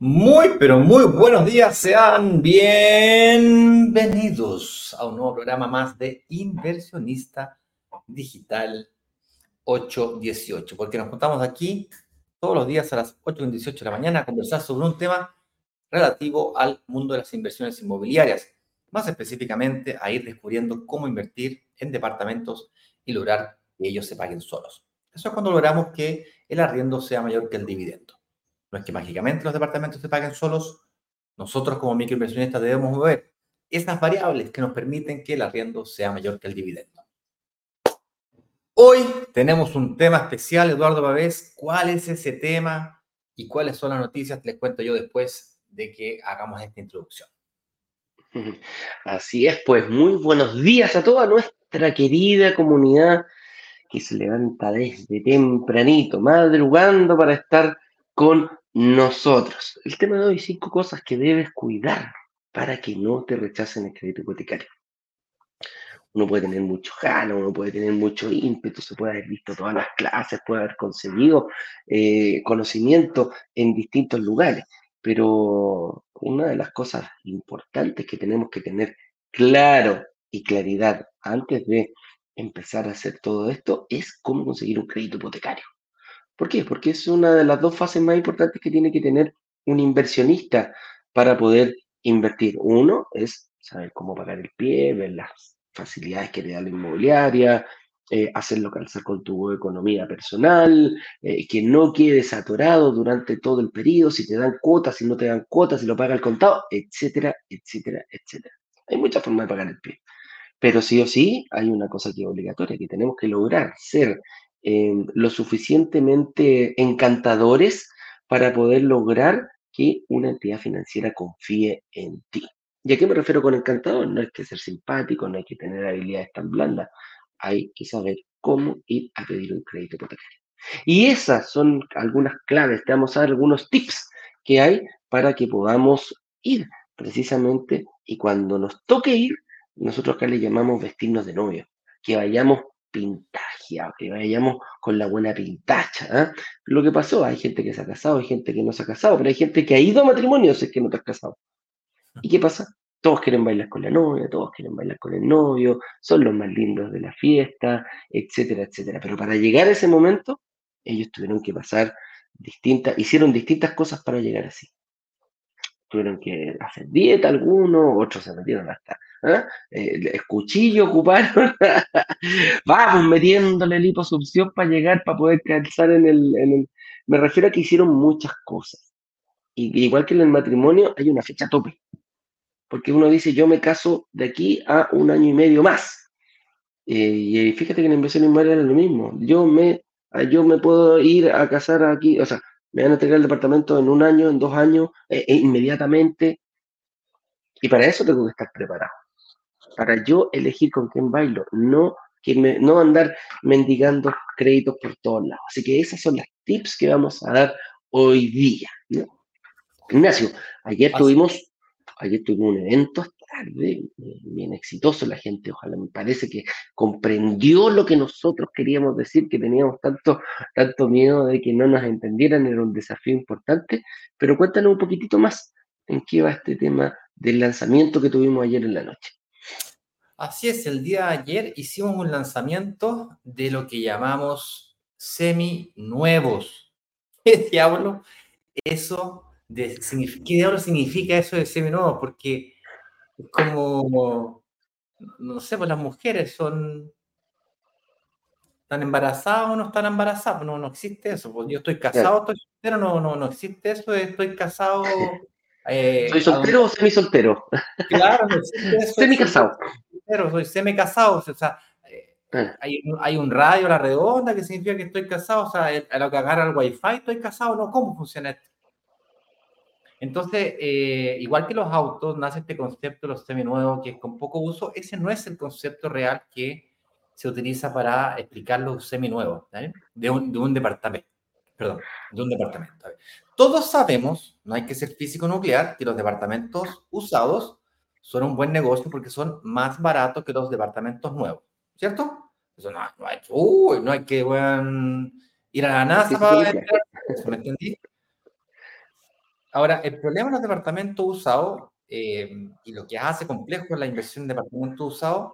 Muy, pero muy buenos días, sean bienvenidos a un nuevo programa más de Inversionista Digital 818, porque nos juntamos aquí todos los días a las 8.18 de la mañana a conversar sobre un tema relativo al mundo de las inversiones inmobiliarias, más específicamente a ir descubriendo cómo invertir en departamentos y lograr que ellos se paguen solos. Eso es cuando logramos que el arriendo sea mayor que el dividendo. No es que mágicamente los departamentos se paguen solos. Nosotros como microinversionistas debemos mover esas variables que nos permiten que el arriendo sea mayor que el dividendo. Hoy tenemos un tema especial, Eduardo Pavés. ¿Cuál es ese tema y cuáles son las noticias? Les cuento yo después de que hagamos esta introducción. Así es, pues muy buenos días a toda nuestra querida comunidad que se levanta desde tempranito, madrugando para estar con nosotros. El tema de hoy, cinco cosas que debes cuidar para que no te rechacen el crédito hipotecario. Uno puede tener mucho gano, uno puede tener mucho ímpetu, se puede haber visto todas las clases, puede haber conseguido eh, conocimiento en distintos lugares, pero una de las cosas importantes que tenemos que tener claro y claridad antes de empezar a hacer todo esto es cómo conseguir un crédito hipotecario. ¿Por qué? Porque es una de las dos fases más importantes que tiene que tener un inversionista para poder invertir. Uno es saber cómo pagar el pie, ver las facilidades que te da la inmobiliaria, eh, hacerlo calzar con tu economía personal, eh, que no quedes atorado durante todo el periodo, si te dan cuotas, si no te dan cuotas, si lo paga el contado, etcétera, etcétera, etcétera. Hay muchas formas de pagar el pie. Pero sí o sí hay una cosa que es obligatoria, que tenemos que lograr ser Lo suficientemente encantadores para poder lograr que una entidad financiera confíe en ti. ¿Y a qué me refiero con encantador? No hay que ser simpático, no hay que tener habilidades tan blandas, hay que saber cómo ir a pedir un crédito hipotecario. Y esas son algunas claves, te vamos a dar algunos tips que hay para que podamos ir precisamente y cuando nos toque ir, nosotros acá le llamamos vestirnos de novio, que vayamos que vayamos con la buena pintacha. ¿ah? Lo que pasó, hay gente que se ha casado, hay gente que no se ha casado, pero hay gente que ha ido a matrimonios es que no te has casado. ¿Y qué pasa? Todos quieren bailar con la novia, todos quieren bailar con el novio, son los más lindos de la fiesta, etcétera, etcétera. Pero para llegar a ese momento, ellos tuvieron que pasar distintas, hicieron distintas cosas para llegar así. Tuvieron que hacer dieta algunos, otros se metieron hasta ¿eh? el cuchillo ocuparon, vamos metiéndole liposucción para llegar, para poder calzar en el, Me refiero a que hicieron muchas cosas. Y igual que en el matrimonio, hay una fecha tope. Porque uno dice, yo me caso de aquí a un año y medio más. Eh, y fíjate que en la inversión inmobiliaria es lo mismo. Yo me, yo me puedo ir a casar aquí, o sea, me van a entregar el departamento en un año, en dos años, e, e inmediatamente. Y para eso tengo que estar preparado para yo elegir con quién bailo, no, que no andar mendigando créditos por todos lados. Así que esas son las tips que vamos a dar hoy día. Ignacio, ayer tuvimos, ayer tuvimos un evento tarde, bien exitoso, la gente ojalá me parece que comprendió lo que nosotros queríamos decir, que teníamos tanto, tanto miedo de que no nos entendieran, era un desafío importante, pero cuéntanos un poquitito más en qué va este tema del lanzamiento que tuvimos ayer en la noche. Así es, el día de ayer hicimos un lanzamiento de lo que llamamos semi-nuevos. ¿Qué diablo? Eso de, ¿Qué diablo significa eso de semi-nuevos? Porque como, no sé, pues las mujeres son... ¿Están embarazadas o no están embarazadas? No, no existe eso. Pues yo estoy casado, estoy soltero, no, no, no existe eso estoy casado. Eh, ¿Soy soltero o semi-soltero? Claro, no existe eso. Semi-casado soy semi-casado, o sea, eh, ah. hay, hay, un radio a la redonda que significa que estoy casado, o sea, a lo que agarra el wifi estoy casado, no, ¿cómo funciona esto? Entonces, eh, igual que los autos, nace este concepto de los seminuevos, que es con poco uso, ese no es el concepto real que se utiliza para explicar los seminuevos, de un, de un departamento. Perdón, de un departamento. Todos sabemos, no hay que ser físico nuclear, que los departamentos usados son un buen negocio porque son más baratos que los departamentos nuevos, ¿cierto? Eso no, no hay, uy, no hay que ir a la NASA para ¿me entendí? Ahora, el problema de los departamentos usados eh, y lo que hace complejo la inversión en departamentos usados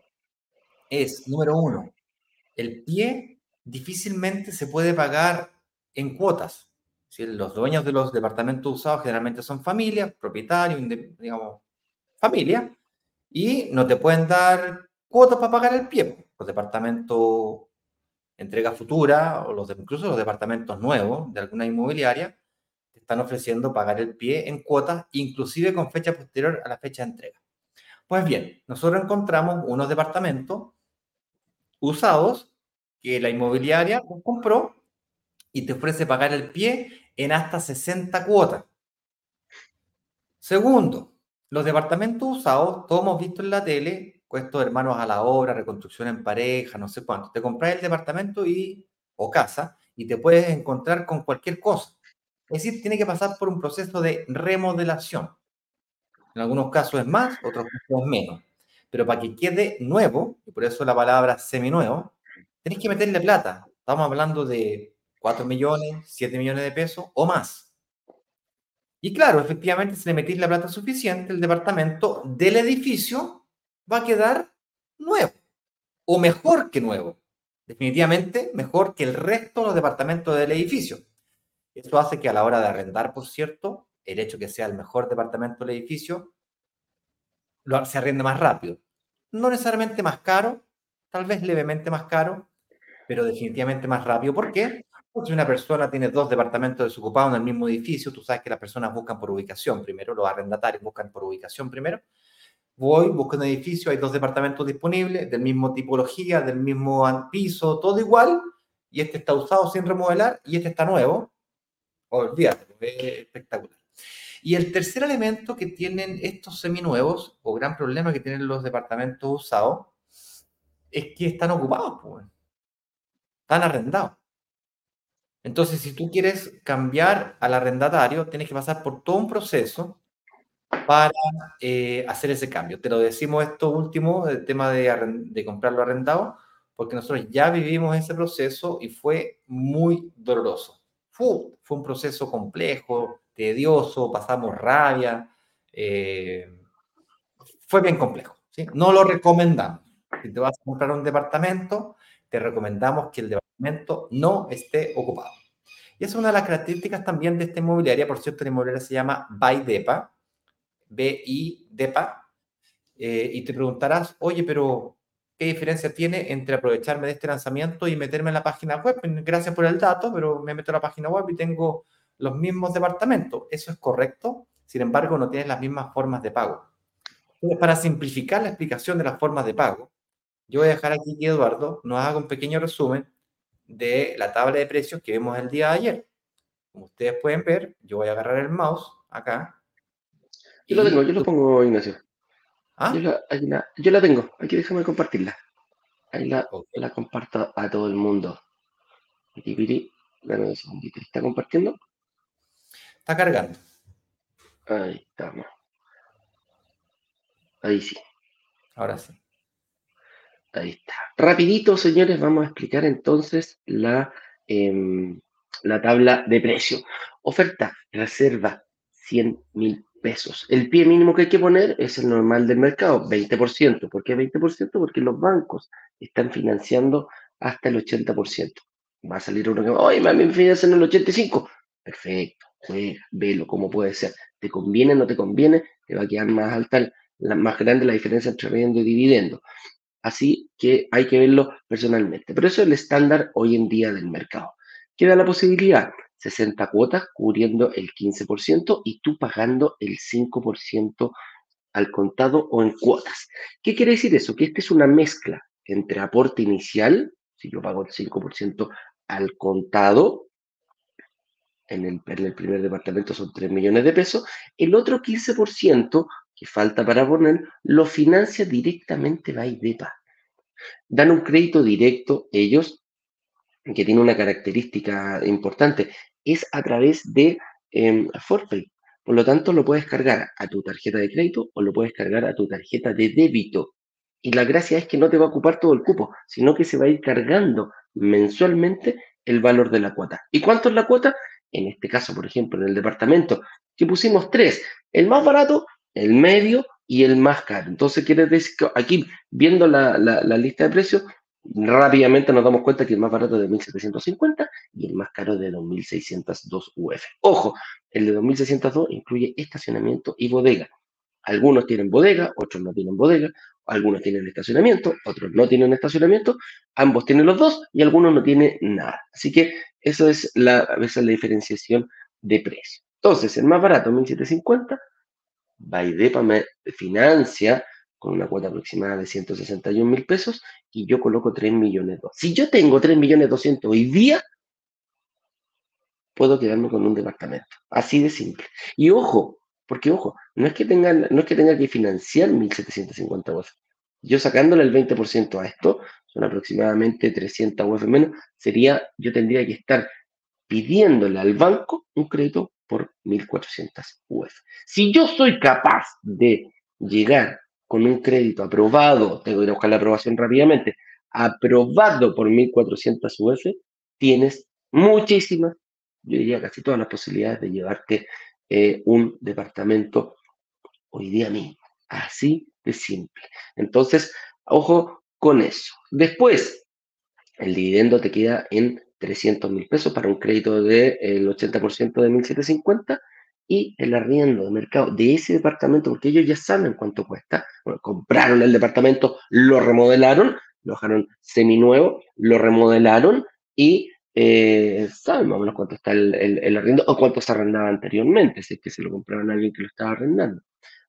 es, número uno, el pie difícilmente se puede pagar en cuotas. Si los dueños de los departamentos usados generalmente son familias, propietarios, digamos, familia, y no te pueden dar cuotas para pagar el pie. Los departamentos entrega futura o los incluso los departamentos nuevos de alguna inmobiliaria te están ofreciendo pagar el pie en cuotas, inclusive con fecha posterior a la fecha de entrega. Pues bien, nosotros encontramos unos departamentos usados que la inmobiliaria compró y te ofrece pagar el pie en hasta 60 cuotas. Segundo, los departamentos usados, todos hemos visto en la tele, estos hermanos a la obra, reconstrucción en pareja, no sé cuánto. Te compras el departamento y, o casa y te puedes encontrar con cualquier cosa. Es decir, tiene que pasar por un proceso de remodelación. En algunos casos es más, otros casos es menos. Pero para que quede nuevo, y por eso la palabra seminuevo, tenés que meterle plata. Estamos hablando de 4 millones, 7 millones de pesos o más. Y claro, efectivamente, si le metís la plata suficiente, el departamento del edificio va a quedar nuevo o mejor que nuevo. Definitivamente mejor que el resto de los departamentos del edificio. Eso hace que a la hora de arrendar, por cierto, el hecho que sea el mejor departamento del edificio se arrende más rápido. No necesariamente más caro, tal vez levemente más caro, pero definitivamente más rápido. ¿Por qué? Si una persona tiene dos departamentos desocupados en el mismo edificio, tú sabes que las personas buscan por ubicación primero, los arrendatarios buscan por ubicación primero. Voy, busco un edificio, hay dos departamentos disponibles, del mismo tipología, del mismo piso, todo igual, y este está usado sin remodelar y este está nuevo. Olvídate, es espectacular. Y el tercer elemento que tienen estos seminuevos, o gran problema que tienen los departamentos usados, es que están ocupados, pues. están arrendados. Entonces, si tú quieres cambiar al arrendatario, tienes que pasar por todo un proceso para eh, hacer ese cambio. Te lo decimos esto último, el tema de, de comprarlo arrendado, porque nosotros ya vivimos ese proceso y fue muy doloroso. Fue, fue un proceso complejo, tedioso, pasamos rabia, eh, fue bien complejo. ¿sí? No lo recomendamos. Si te vas a comprar un departamento, te recomendamos que el departamento no esté ocupado. Y es una de las características también de esta inmobiliaria. Por cierto, la inmobiliaria se llama BIDEPA, B-I-DEPA. Eh, y te preguntarás, oye, pero ¿qué diferencia tiene entre aprovecharme de este lanzamiento y meterme en la página web? Gracias por el dato, pero me meto a la página web y tengo los mismos departamentos. Eso es correcto, sin embargo, no tienes las mismas formas de pago. Entonces, para simplificar la explicación de las formas de pago, yo voy a dejar aquí que Eduardo nos haga un pequeño resumen de la tabla de precios que vimos el día de ayer. Como ustedes pueden ver, yo voy a agarrar el mouse acá. Yo lo tengo, yo lo pongo, Ignacio. ¿Ah? Yo, la, yo la tengo, aquí déjame compartirla. Ahí la, la comparto a todo el mundo. Dame un segundito. ¿Está compartiendo? Está cargando. Ahí estamos. Ahí sí. Ahora sí. Ahí está. Rapidito, señores, vamos a explicar entonces la, em, la tabla de precio. Oferta, reserva, 100 mil pesos. El pie mínimo que hay que poner es el normal del mercado, 20%. ¿Por qué 20%? Porque los bancos están financiando hasta el 80%. Va a salir uno que, oye, me financian el 85%. Perfecto, juega, velo, cómo puede ser. ¿Te conviene no te conviene? Te va a quedar más alta, la, más grande la diferencia entre riendo y dividendo. Así que hay que verlo personalmente. Pero eso es el estándar hoy en día del mercado. Queda la posibilidad, 60 cuotas cubriendo el 15% y tú pagando el 5% al contado o en cuotas. ¿Qué quiere decir eso? Que esta es una mezcla entre aporte inicial, si yo pago el 5% al contado, en el, en el, primer departamento son 3 millones de pesos, el otro 15% que falta para poner, lo financia directamente Baidepa. Dan un crédito directo ellos, que tiene una característica importante, es a través de eh, Forpay. Por lo tanto, lo puedes cargar a tu tarjeta de crédito o lo puedes cargar a tu tarjeta de débito. Y la gracia es que no te va a ocupar todo el cupo, sino que se va a ir cargando mensualmente el valor de la cuota. ¿Y cuánto es la cuota? en este caso, por ejemplo, en el departamento, que pusimos tres, el más barato, el medio y el más caro. Entonces, quiere decir que aquí, viendo la, lista de precios, rápidamente nos damos cuenta que el más barato es de 1.750 y el más caro es de 2.602 UF. Ojo, el de 2.602 incluye estacionamiento y bodega. Algunos tienen bodega, otros no tienen bodega, algunos tienen estacionamiento, otros no tienen estacionamiento, ambos tienen los dos y algunos no tienen nada. Así que eso es la, a veces la diferenciación de precio. Entonces, el más barato, 1750, Baidepa me financia con una cuota aproximada de 161 mil pesos y yo coloco 3 millones. Si yo tengo 3 millones 200 hoy día, puedo quedarme con un departamento. Así de simple. Y ojo, porque ojo, no es que tenga, no es que, tenga que financiar 1.750 UF. Yo sacándole el 20% a esto, son aproximadamente 300 UF menos, sería, yo tendría que estar pidiéndole al banco un crédito por 1.400 UF. Si yo soy capaz de llegar con un crédito aprobado, tengo que buscar la aprobación rápidamente, aprobado por 1.400 UF, tienes muchísimas, yo diría casi todas las posibilidades de llevarte eh, un departamento hoy día mismo. Así de simple. Entonces, ojo con eso. Después, el dividendo te queda en 300 mil pesos para un crédito del 80% de 1.750 y el arriendo de mercado de ese departamento, porque ellos ya saben cuánto cuesta. Bueno, compraron el departamento, lo remodelaron, lo dejaron seminuevo, lo remodelaron y eh, saben más o menos cuánto está el, el, arriendo o cuánto se arrendaba anteriormente, si es que se lo compraron a alguien que lo estaba arrendando.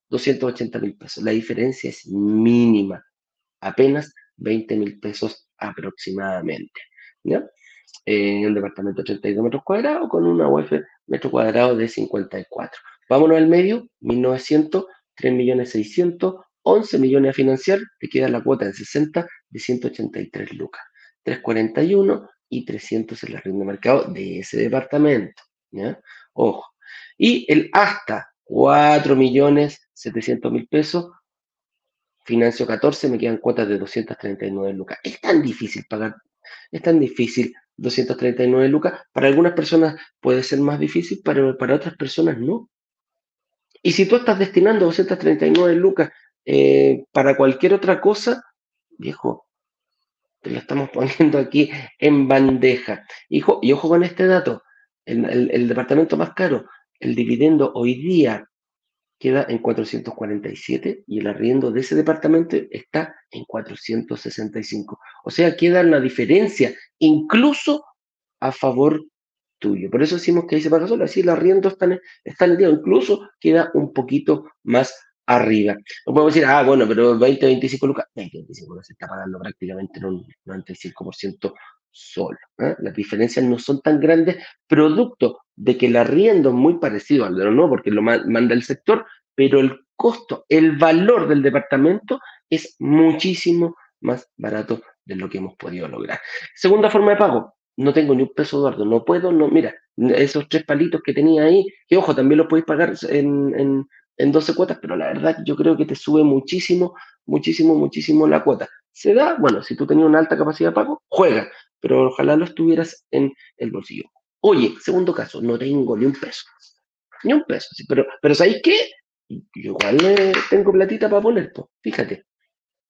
280 mil pesos. La diferencia es mínima, apenas 20 mil pesos aproximadamente. ¿ya? En un departamento de 82 metros cuadrados con una UF metro cuadrado de 54. Vámonos al medio, 1900, 3 millones 600, 11 millones a financiar, te queda la cuota en 60 de 183 lucas. 341 y 300 en la red de mercado de ese departamento. ¿ya? Ojo. Y el hasta 4 millones 700 mil pesos, financio 14, me quedan cuotas de 239 lucas. Es tan difícil pagar, es tan difícil 239 lucas. Para algunas personas puede ser más difícil, pero para otras personas no. Y si tú estás destinando 239 lucas eh, para cualquier otra cosa, viejo, lo estamos poniendo aquí en bandeja. Hijo, y ojo con este dato, el, departamento más caro, el dividendo hoy día queda en 447 y el arriendo de ese departamento está en 465. O sea, queda una diferencia incluso a favor tuyo. Por eso decimos que ahí se paga solo, así el arriendo está en, está en el día, incluso queda un poquito más arriba. No podemos decir, ah, bueno, pero 20, 25 lucas, 20, 25 lucas se está pagando prácticamente en un 95% solo. ¿eh? Las diferencias no son tan grandes, producto de que el arriendo es muy parecido al de nuevo, porque lo manda el sector, pero el costo, el valor del departamento es muchísimo más barato de lo que hemos podido lograr. Segunda forma de pago, no tengo ni un peso, Eduardo, no puedo, no, mira, esos tres palitos que tenía ahí, que ojo, también los podéis pagar en, en 12 cuotas, pero la verdad yo creo que te sube muchísimo, muchísimo, muchísimo la cuota. Se da, bueno, si tú tenías una alta capacidad de pago, juega, pero ojalá lo estuvieras en el bolsillo. Oye, segundo caso, no tengo ni un peso. Ni un peso, pero, pero ¿sabéis qué? Yo igual tengo platita para poner, pues, fíjate.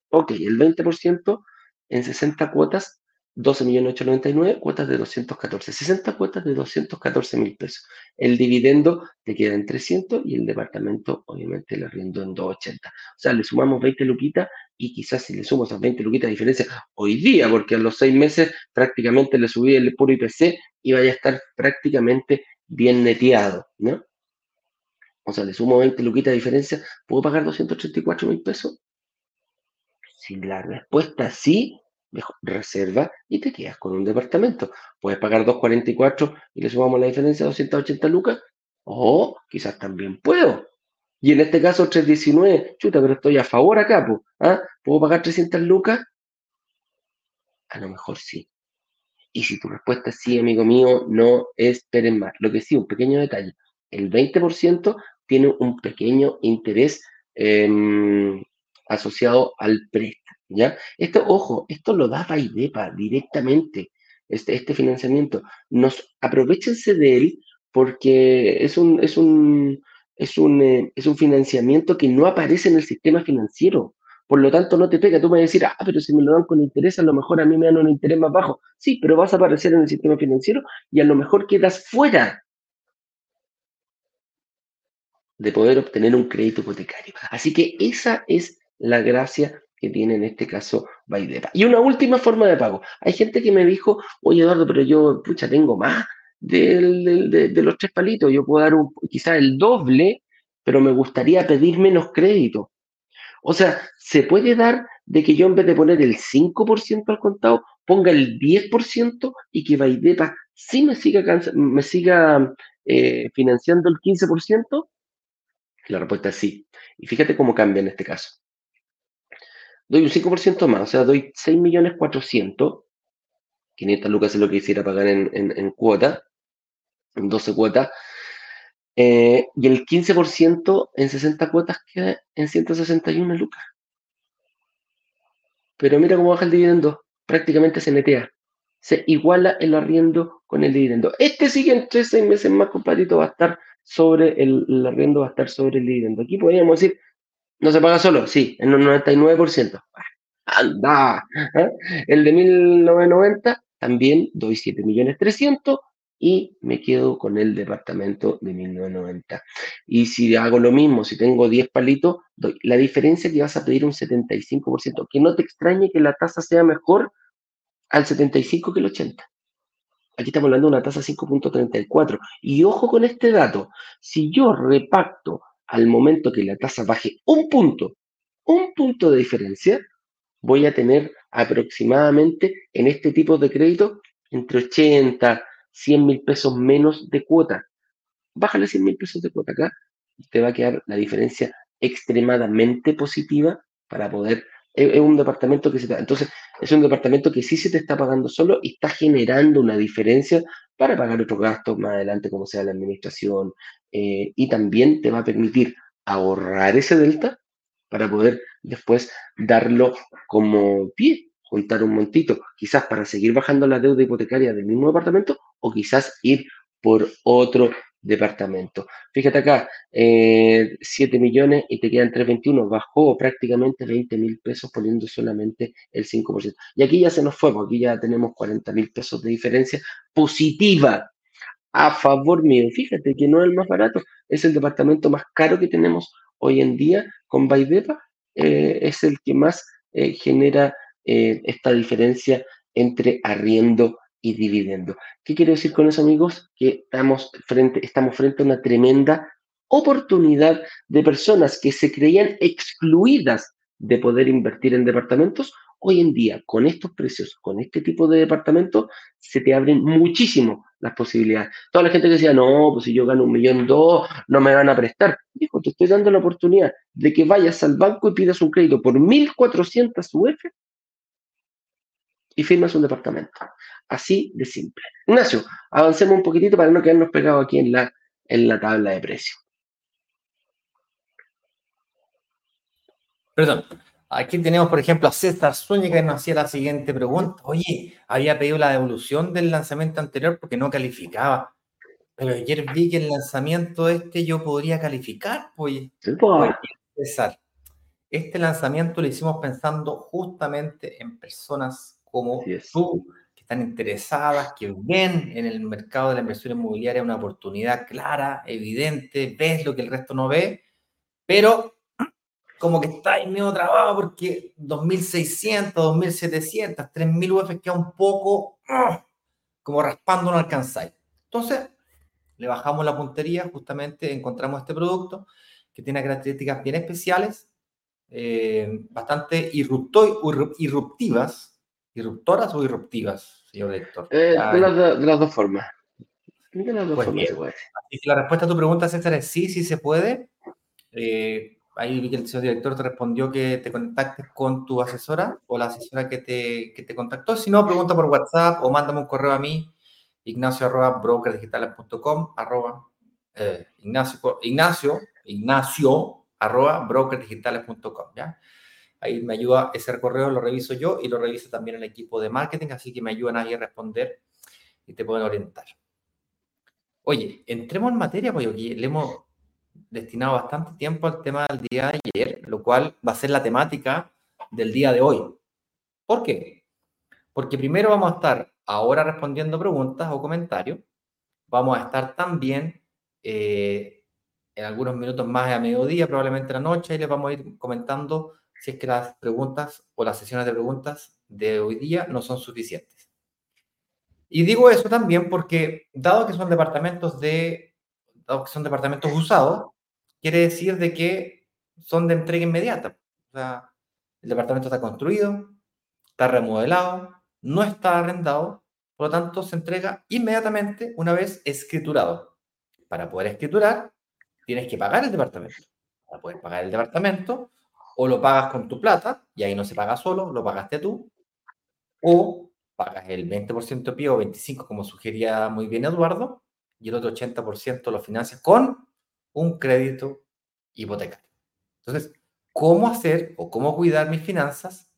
Ok, el 20% en 60 cuotas 12.899, cuotas de 214, 60 cuotas de 214 mil pesos. El dividendo te queda en 300 y el departamento, obviamente, le arriendo en 280. O sea, le sumamos 20 luquitas y quizás si le sumo esas 20 luquitas de diferencia hoy día, porque a los seis meses prácticamente le subí el puro IPC y vaya a estar prácticamente bien neteado, ¿no? O sea, le sumo 20 luquitas de diferencia, ¿puedo pagar 284 mil pesos? Si la respuesta es sí, mejor reserva y te quedas con un departamento. Puedes pagar 2.44 y le sumamos la diferencia de 280 lucas. O quizás también puedo. Y en este caso 319, chuta, pero estoy a favor acá, ¿ah? ¿Puedo pagar 300 lucas? A lo mejor sí. Y si tu respuesta es sí, amigo mío, no esperen más. Lo que sí, un pequeño detalle. El 20% tiene un pequeño interés em, asociado al préstamo. ¿ya? Esto, ojo, esto lo da Baidepa directamente, este, este financiamiento. Nos, aprovechense de él porque es un, es un, es un, eh, es un financiamiento que no aparece en el sistema financiero. Por lo tanto, no te pega. Tú me vas a decir, ah, pero si me lo dan con interés, a lo mejor a mí me dan un interés más bajo. Sí, pero vas a aparecer en el sistema financiero y a lo mejor quedas fuera de poder obtener un crédito hipotecario. Así que esa es la gracia que tiene en este caso Baidepa. Y una última forma de pago. Hay gente que me dijo, oye Eduardo, pero yo, pucha, tengo más de, los tres palitos, yo puedo dar un, quizás el doble, pero me gustaría pedir menos crédito. O sea, se puede dar de que yo en vez de poner el 5% al contado, ponga el 10% y que Baidepa sí me siga, me siga eh, financiando el 15%. La respuesta es sí. Y fíjate cómo cambia en este caso. Doy un 5% más, o sea, doy 6.400.000. 500 lucas es lo que quisiera pagar en, en cuota, en 12 cuotas. Eh, y el 15% en 60 cuotas queda en 161 lucas. Pero mira cómo baja el dividendo, prácticamente se netea. Se iguala el arriendo con el dividendo. Este siguiente seis meses más, compadrito, va a estar sobre el, el, arriendo, va a estar sobre el dividendo. Aquí podríamos decir, no se paga solo, sí, en un 99%. ¡Anda! ¿eh? El de 1990 también doy 7 millones 300 y me quedo con el departamento de 1990. Y si hago lo mismo, si tengo 10 palitos, doy. La diferencia que vas a pedir un 75%. Que no te extrañe que la tasa sea mejor al 75 que el 80. Aquí estamos hablando de una tasa 5.34. Y ojo con este dato. Si yo repacto al momento que la tasa baje un punto, un punto de diferencia, voy a tener aproximadamente en este tipo de crédito entre 80, 100 mil pesos menos de cuota. Bájale 100 mil pesos de cuota acá te va a quedar la diferencia extremadamente positiva para poder. Es, un departamento que se está. Entonces, es un departamento que sí se te está pagando solo y está generando una diferencia para pagar otros gastos más adelante, como sea la administración, eh, y también te va a permitir ahorrar ese delta para poder después darlo como pie juntar un montito, quizás para seguir bajando la deuda hipotecaria del mismo departamento o quizás ir por otro departamento. Fíjate acá, 7 eh, millones y te quedan 321, bajó prácticamente 20 mil pesos poniendo solamente el 5%. Y aquí ya se nos fue, porque aquí ya tenemos 40 mil pesos de diferencia positiva a favor mío. Fíjate que no es el más barato, es el departamento más caro que tenemos hoy en día con Baidepa, eh, es el que más eh, genera eh, esta diferencia entre arriendo y dividendo. ¿Qué quiero decir con eso, amigos? Que estamos frente, estamos frente a una tremenda oportunidad de personas que se creían excluidas de poder invertir en departamentos. Hoy en día, con estos precios, con este tipo de departamentos, se te abren muchísimo las posibilidades. Toda la gente que decía, no, pues si yo gano un millón dos, no me van a prestar. Dijo, te estoy dando la oportunidad de que vayas al banco y pidas un crédito por 1.400 UF y firmas un departamento. Así de simple. Ignacio, avancemos un poquitito para no quedarnos pegados aquí en la, en la tabla de precios. Perdón. Aquí tenemos, por ejemplo, a César Zúñiga que nos hacía la siguiente pregunta. Oye, había pedido la devolución del lanzamiento anterior porque no calificaba. Pero ayer vi que el lanzamiento este yo podría calificar. Pues, César, este lanzamiento lo hicimos pensando justamente en personas como tú, que están interesadas, que ven en el mercado de la inversión inmobiliaria una oportunidad clara, evidente, ves lo que el resto no ve, pero como que está ahí medio trabado porque 2.600, 2.700, 3.000 UF queda un poco ¡ah! como raspando no alcanzáis. Entonces, le bajamos la puntería, justamente encontramos este producto que tiene características bien especiales, eh, bastante irruptivas, ¿Irruptoras o irruptivas, señor Héctor? Eh, de, las, dos formas. De las dos pues formas se puede. Así que la respuesta a tu pregunta, César, es sí, sí se puede. Eh, ahí vi que el señor director te respondió que te contactes con tu asesora o la asesora que te, que te contactó. Si no, pregunta por WhatsApp o mándame un correo a mí, ignacio arroba brokerdigitales.com, eh, ignacio, ignacio, ignacio arroba brokerdigitales.com, ¿ya? Ahí me ayuda ese correo, lo reviso yo y lo revisa también el equipo de marketing, así que me ayudan ahí a responder y te pueden orientar. Oye, entremos en materia, porque le hemos destinado bastante tiempo al tema del día de ayer, lo cual va a ser la temática del día de hoy. ¿Por qué? Porque primero vamos a estar ahora respondiendo preguntas o comentarios. Vamos a estar también eh, en algunos minutos más a mediodía, probablemente en la noche, y les vamos a ir comentando si es que las preguntas o las sesiones de preguntas de hoy día no son suficientes. Y digo eso también porque, dado que son departamentos de, dado que son departamentos usados, quiere decir de que son de entrega inmediata. O sea, el departamento está construido, está remodelado, no está arrendado, por lo tanto se entrega inmediatamente una vez escriturado. Para poder escriturar, tienes que pagar el departamento. Para poder pagar el departamento, o lo pagas con tu plata, y ahí no se paga solo, lo pagaste tú, o pagas el 20% pie o 25% como sugería muy bien Eduardo, y el otro 80% lo financias con un crédito hipotecario. Entonces, ¿cómo hacer o cómo cuidar mis finanzas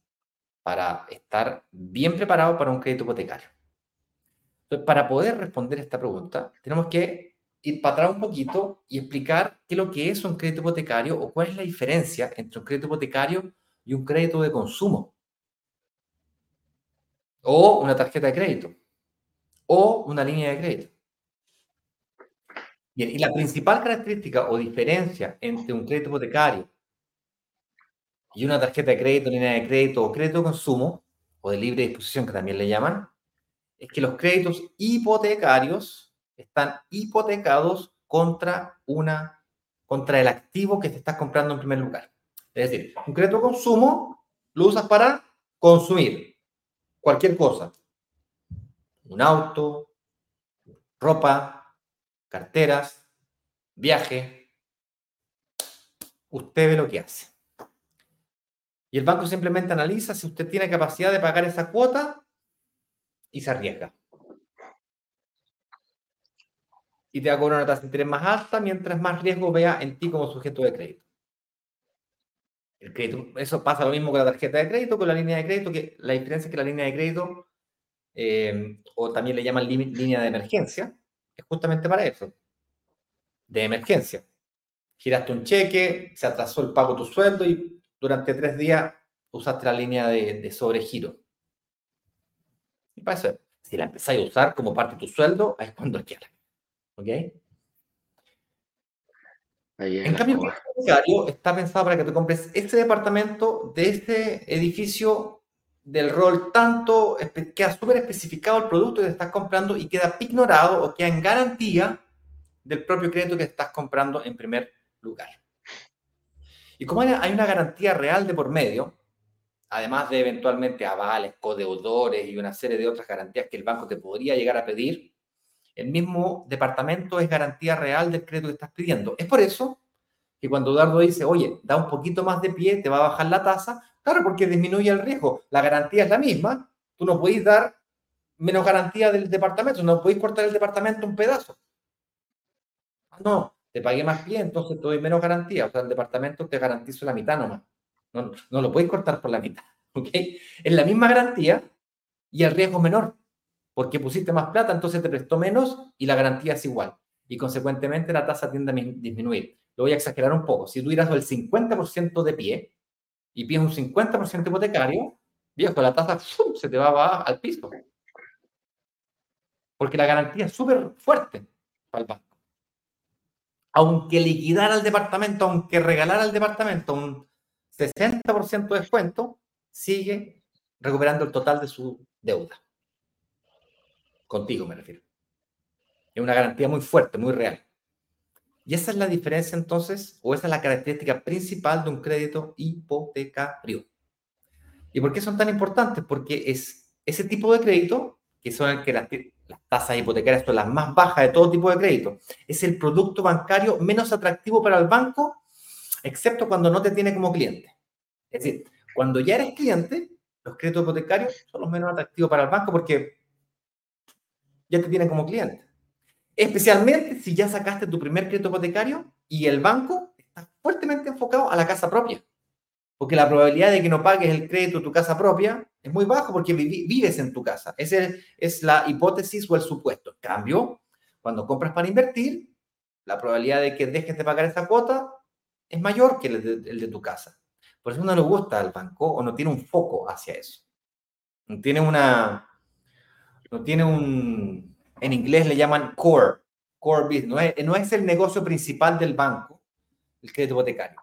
para estar bien preparado para un crédito hipotecario? Entonces, para poder responder esta pregunta, tenemos que ir para atrás un poquito y explicar qué es lo que es un crédito hipotecario o cuál es la diferencia entre un crédito hipotecario y un crédito de consumo o una tarjeta de crédito, o una línea de crédito. Bien, y la principal característica o diferencia entre un crédito hipotecario y una tarjeta de crédito, línea de crédito o crédito de consumo, o de libre disposición que también le llaman, es que los créditos hipotecarios están hipotecados contra una contra el activo que te estás comprando en primer lugar. Es decir, un crédito de consumo lo usas para consumir, cualquier cosa. Un auto, ropa, carteras, viaje. Usted ve lo que hace. Y el banco simplemente analiza si usted tiene capacidad de pagar esa cuota y se arriesga. Y te va a cobrar una tasa de interés más alta mientras más riesgo vea en ti como sujeto de crédito. El crédito, eso pasa lo mismo con la tarjeta de crédito, con la línea de crédito, que la diferencia es que la línea de crédito, eh, o también le llaman línea de emergencia, justamente para eso, de emergencia. Giraste un cheque, se atrasó el pago de tu sueldo y durante tres días usaste la línea de, de sobregiro. Y para eso, si la empezáis a usar como parte de tu sueldo, es cuando quieras. ¿Ok? en cambio, el está pensado para que tú compres este departamento de este edificio del rol tanto, queda súper especificado el producto que estás comprando y queda ignorado o queda en garantía del propio crédito que estás comprando en primer lugar. Y como hay una garantía real de por medio, además de eventualmente avales, codeudores y una serie de otras garantías que el banco te podría llegar a pedir, el mismo departamento es garantía real del crédito que estás pidiendo. Es por eso que cuando Eduardo dice, oye, da un poquito más de pie, te va a bajar la tasa, claro, porque disminuye el riesgo. La garantía es la misma, tú no podéis dar menos garantía del departamento, no podéis cortar el departamento un pedazo. No, te pagué más pie, entonces te doy menos garantía. O sea, el departamento te garantizo la mitad nomás. No, no lo podéis cortar por la mitad. ¿ok? Es la misma garantía y el riesgo menor porque pusiste más plata, entonces te prestó menos y la garantía es igual. Y consecuentemente la tasa tiende a disminuir. Lo voy a exagerar un poco. Si tú irás el 50% de pie y pides un 50% hipotecario, viejo, la tasa se te va, al piso. Porque la garantía es súper fuerte para el banco. Aunque liquidara el departamento, aunque regalara al departamento un 60% de descuento, sigue recuperando el total de su deuda. Contigo me refiero. Es una garantía muy fuerte, muy real. Y esa es la diferencia entonces, o esa es la característica principal de un crédito hipotecario. ¿Y por qué son tan importantes? Porque es ese tipo de crédito, que son el que las, las tasas hipotecarias son las más bajas de todo tipo de crédito, es el producto bancario menos atractivo para el banco, excepto cuando no te tiene como cliente. Es decir, cuando ya eres cliente, los créditos hipotecarios son los menos atractivos para el banco porque ya te tienen como cliente. Especialmente si ya sacaste tu primer crédito hipotecario y el banco está fuertemente enfocado a la casa propia. Porque la probabilidad de que no pagues el crédito de tu casa propia es muy baja porque vives en tu casa. Esa es la hipótesis o el supuesto. En cambio, Cuando compras para invertir, la probabilidad de que dejes de pagar esa cuota es mayor que el de, tu casa. Por eso no le gusta al banco o no tiene un foco hacia eso. No tiene una, no tiene un, en inglés le llaman core, core business. No es, el negocio principal del banco, el crédito hipotecario.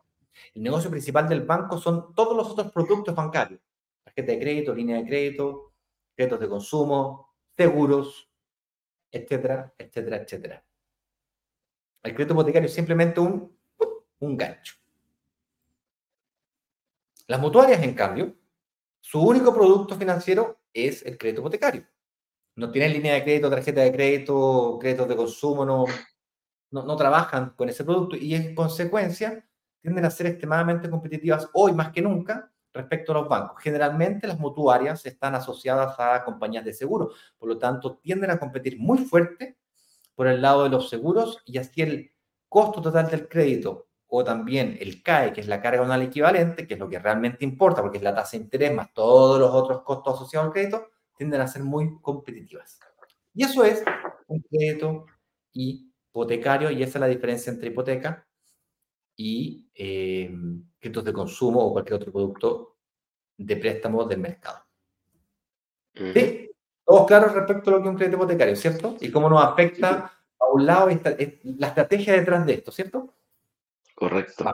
El negocio principal del banco son todos los otros productos bancarios. Tarjeta de crédito, línea de crédito, créditos de consumo, seguros, etcétera, etcétera, etcétera. El crédito hipotecario es simplemente un, un gancho. Las mutuarias, en cambio, su único producto financiero es el crédito hipotecario. No tienen línea de crédito, tarjeta de crédito, créditos de consumo, no, no, trabajan con ese producto y en consecuencia tienden a ser extremadamente competitivas hoy más que nunca respecto a los bancos. Generalmente las mutuarias están asociadas a compañías de seguro, por lo tanto tienden a competir muy fuerte por el lado de los seguros y así el costo total del crédito o también el CAE, que es la carga anual equivalente, que es lo que realmente importa, porque es la tasa de interés más todos los otros costos asociados al crédito, tienden a ser muy competitivas. Y eso es un crédito hipotecario, y esa es la diferencia entre hipoteca y eh, créditos de consumo o cualquier otro producto de préstamo del mercado. ¿Sí? Todos claros respecto a lo que es un crédito hipotecario, ¿cierto? Y cómo nos afecta a un lado la estrategia detrás de esto, ¿cierto? Correcto.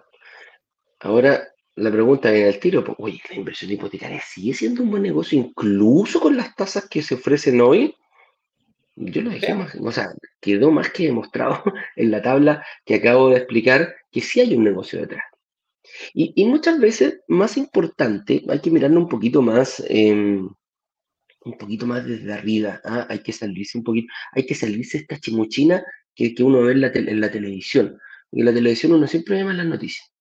Ahora, la pregunta viene al tiro, pues, oye, la inversión hipotecaria sigue siendo un buen negocio incluso con las tasas que se ofrecen hoy. Yo lo dejé más, o sea, quedó más que demostrado en la tabla que acabo de explicar que sí hay un negocio detrás. Y, muchas veces, más importante, hay que mirarlo un poquito más, em, un poquito más desde arriba, ¿ah? hay que salirse un poquito, hay que salirse esta chimuchina que, que uno ve en la, en la televisión. Y en la televisión uno siempre ve malas noticias,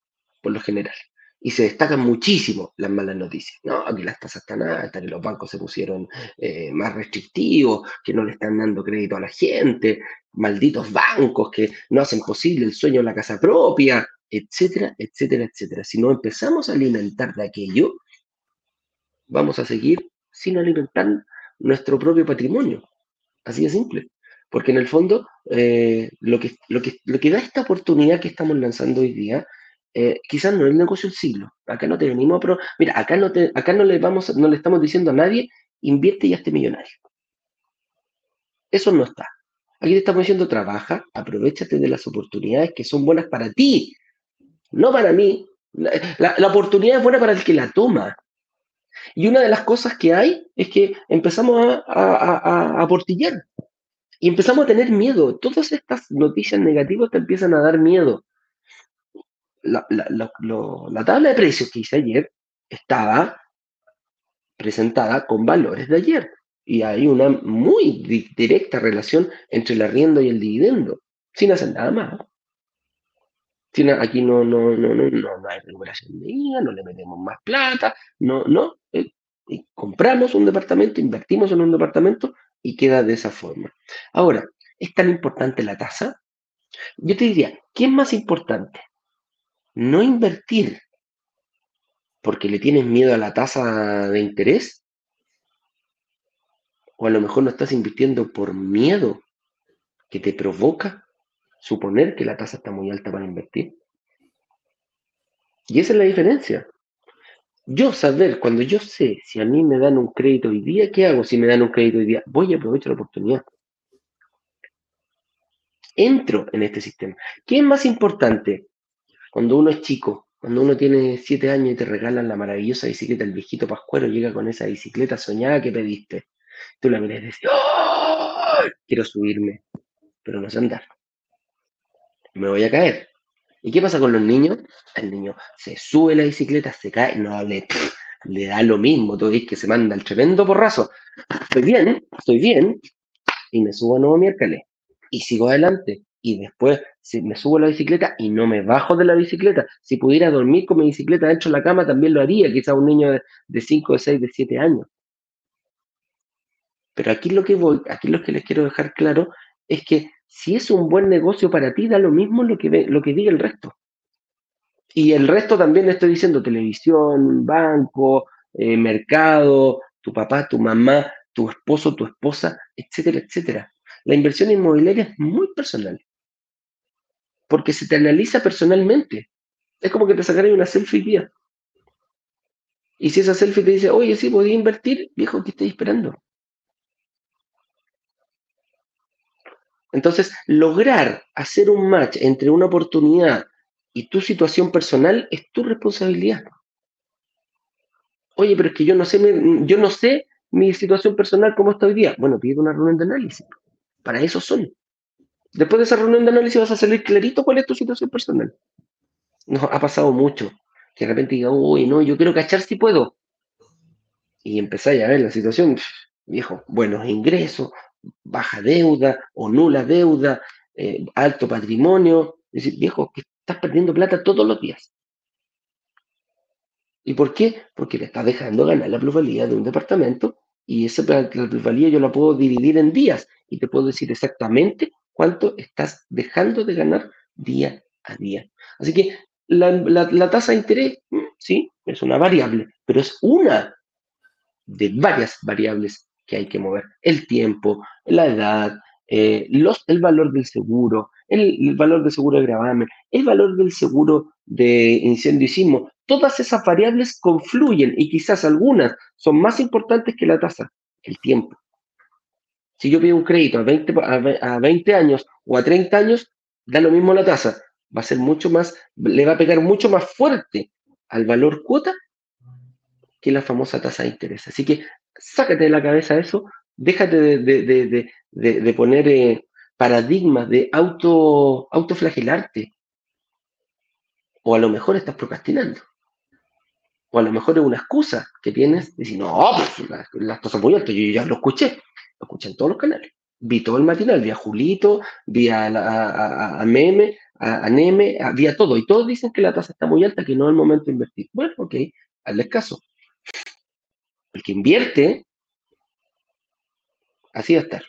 por lo general. Y se destacan muchísimo las malas noticias. No, que las tasas están altas, que los bancos se pusieron eh, más restrictivos, que no le están dando crédito a la gente, malditos bancos que no hacen posible el sueño de la casa propia, etcétera, etcétera, etcétera. Si no empezamos a alimentar de aquello, vamos a seguir sin alimentar nuestro propio patrimonio. Así de simple. Porque en el fondo, eh, lo, que, lo, que, lo que da esta oportunidad que estamos lanzando hoy día, eh, quizás no es el negocio del siglo. Acá no te venimos a... Mira, acá no, te, acá no le, vamos, no le estamos diciendo a nadie, invierte y hazte millonario. Eso no está. Aquí te estamos diciendo, trabaja, aprovechate de las oportunidades que son buenas para ti, no para mí. La, la, oportunidad es buena para el que la toma. Y una de las cosas que hay es que empezamos a, a, a, a. Y empezamos a tener miedo. Todas estas noticias negativas te empiezan a dar miedo. La, tabla de precios que hice ayer estaba presentada con valores de ayer. Y hay una muy directa relación entre el arriendo y el dividendo, sin hacer nada más. aquí no, no, no, no, no, hay regulación de IVA, no le metemos más plata, no, no. Eh, compramos un departamento, invertimos en un departamento y queda de esa forma. Ahora, ¿es tan importante la tasa? Yo te diría, ¿qué es más importante? No invertir porque le tienes miedo a la tasa de interés. O a lo mejor no estás invirtiendo por miedo que te provoca suponer que la tasa está muy alta para invertir. Y esa es la diferencia. Yo saber, cuando yo sé si a mí me dan un crédito hoy día, ¿qué hago si me dan un crédito hoy día? Voy a aprovechar la oportunidad. Entro en este sistema. ¿Qué es más importante? Cuando uno es chico, cuando uno tiene siete años y te regalan la maravillosa bicicleta, el viejito Pascuero llega con esa bicicleta soñada que pediste. Tú la miras y dices, ¡Oh! quiero subirme, pero no sé andar. Me voy a caer. ¿Y qué pasa con los niños? El niño se sube la bicicleta, se cae, no le, le da lo mismo, tú ves que se manda el tremendo porrazo. Estoy bien, estoy bien, y me subo a nuevo miércoles, y sigo adelante, y después me subo a la bicicleta y no me bajo de la bicicleta. Si pudiera dormir con mi bicicleta dentro de la cama, también lo haría, quizá un niño de 5, de 6, de 7 años. Pero aquí lo que voy, aquí lo que les quiero dejar claro es que si es un buen negocio para ti, da lo mismo lo que, lo que diga el resto. Y el resto también le estoy diciendo, televisión, banco, eh, mercado, tu papá, tu mamá, tu esposo, tu esposa, etcétera, etcétera. la inversión inmobiliaria es muy personal. Porque se te analiza personalmente. Es como que te sacaría una selfie día. Y si esa selfie te dice, oye, sí, podía invertir, viejo, ¿qué estáis esperando? Entonces, lograr hacer un match entre una oportunidad y tu situación personal es tu responsabilidad. Oye, pero es que yo no sé, yo no sé mi situación personal cómo está hoy día. Bueno, pide una reunión de análisis. Para eso son. Después de esa reunión de análisis vas a salir clarito cuál es tu situación personal. Nos ha pasado mucho. Que de repente diga, uy, no, yo quiero cachar si puedo. Y empezáis a ver la situación, viejo, buenos ingresos, baja deuda o nula deuda, eh, alto patrimonio. Es decir, viejo, que estás perdiendo plata todos los días. ¿Y por qué? Porque le estás dejando ganar la plusvalía de un departamento y esa plusvalía yo la puedo dividir en días y te puedo decir exactamente cuánto estás dejando de ganar día a día. Así que la, tasa de interés, mm, sí, es una variable, pero es una de varias variables que hay que mover. El tiempo, la edad, eh, el valor del seguro, el, valor del seguro de gravamen, el valor del seguro de incendio y sismo. Todas esas variables confluyen y quizás algunas son más importantes que la tasa, el tiempo. Si yo pido un crédito a 20, a 20 años o a 30 años, da lo mismo la tasa. Va a ser mucho más, le va a pegar mucho más fuerte al valor cuota que la famosa tasa de interés. Así que sácate de la cabeza eso, déjate de, poner eh, paradigmas de auto, autoflagelarte. O a lo mejor estás procrastinando. O a lo mejor es una excusa que tienes de decir, no, pues las, cosas muy altas, yo ya lo escuché, lo escuché en todos los canales. Vi todo el matinal, vi a Julito, vi a, a, a, Meme, a, Neme, vi a todo, y todos dicen que la tasa está muy alta, que no es el momento de invertir. Bueno, ok, hazle caso. El que invierte, así va a estar.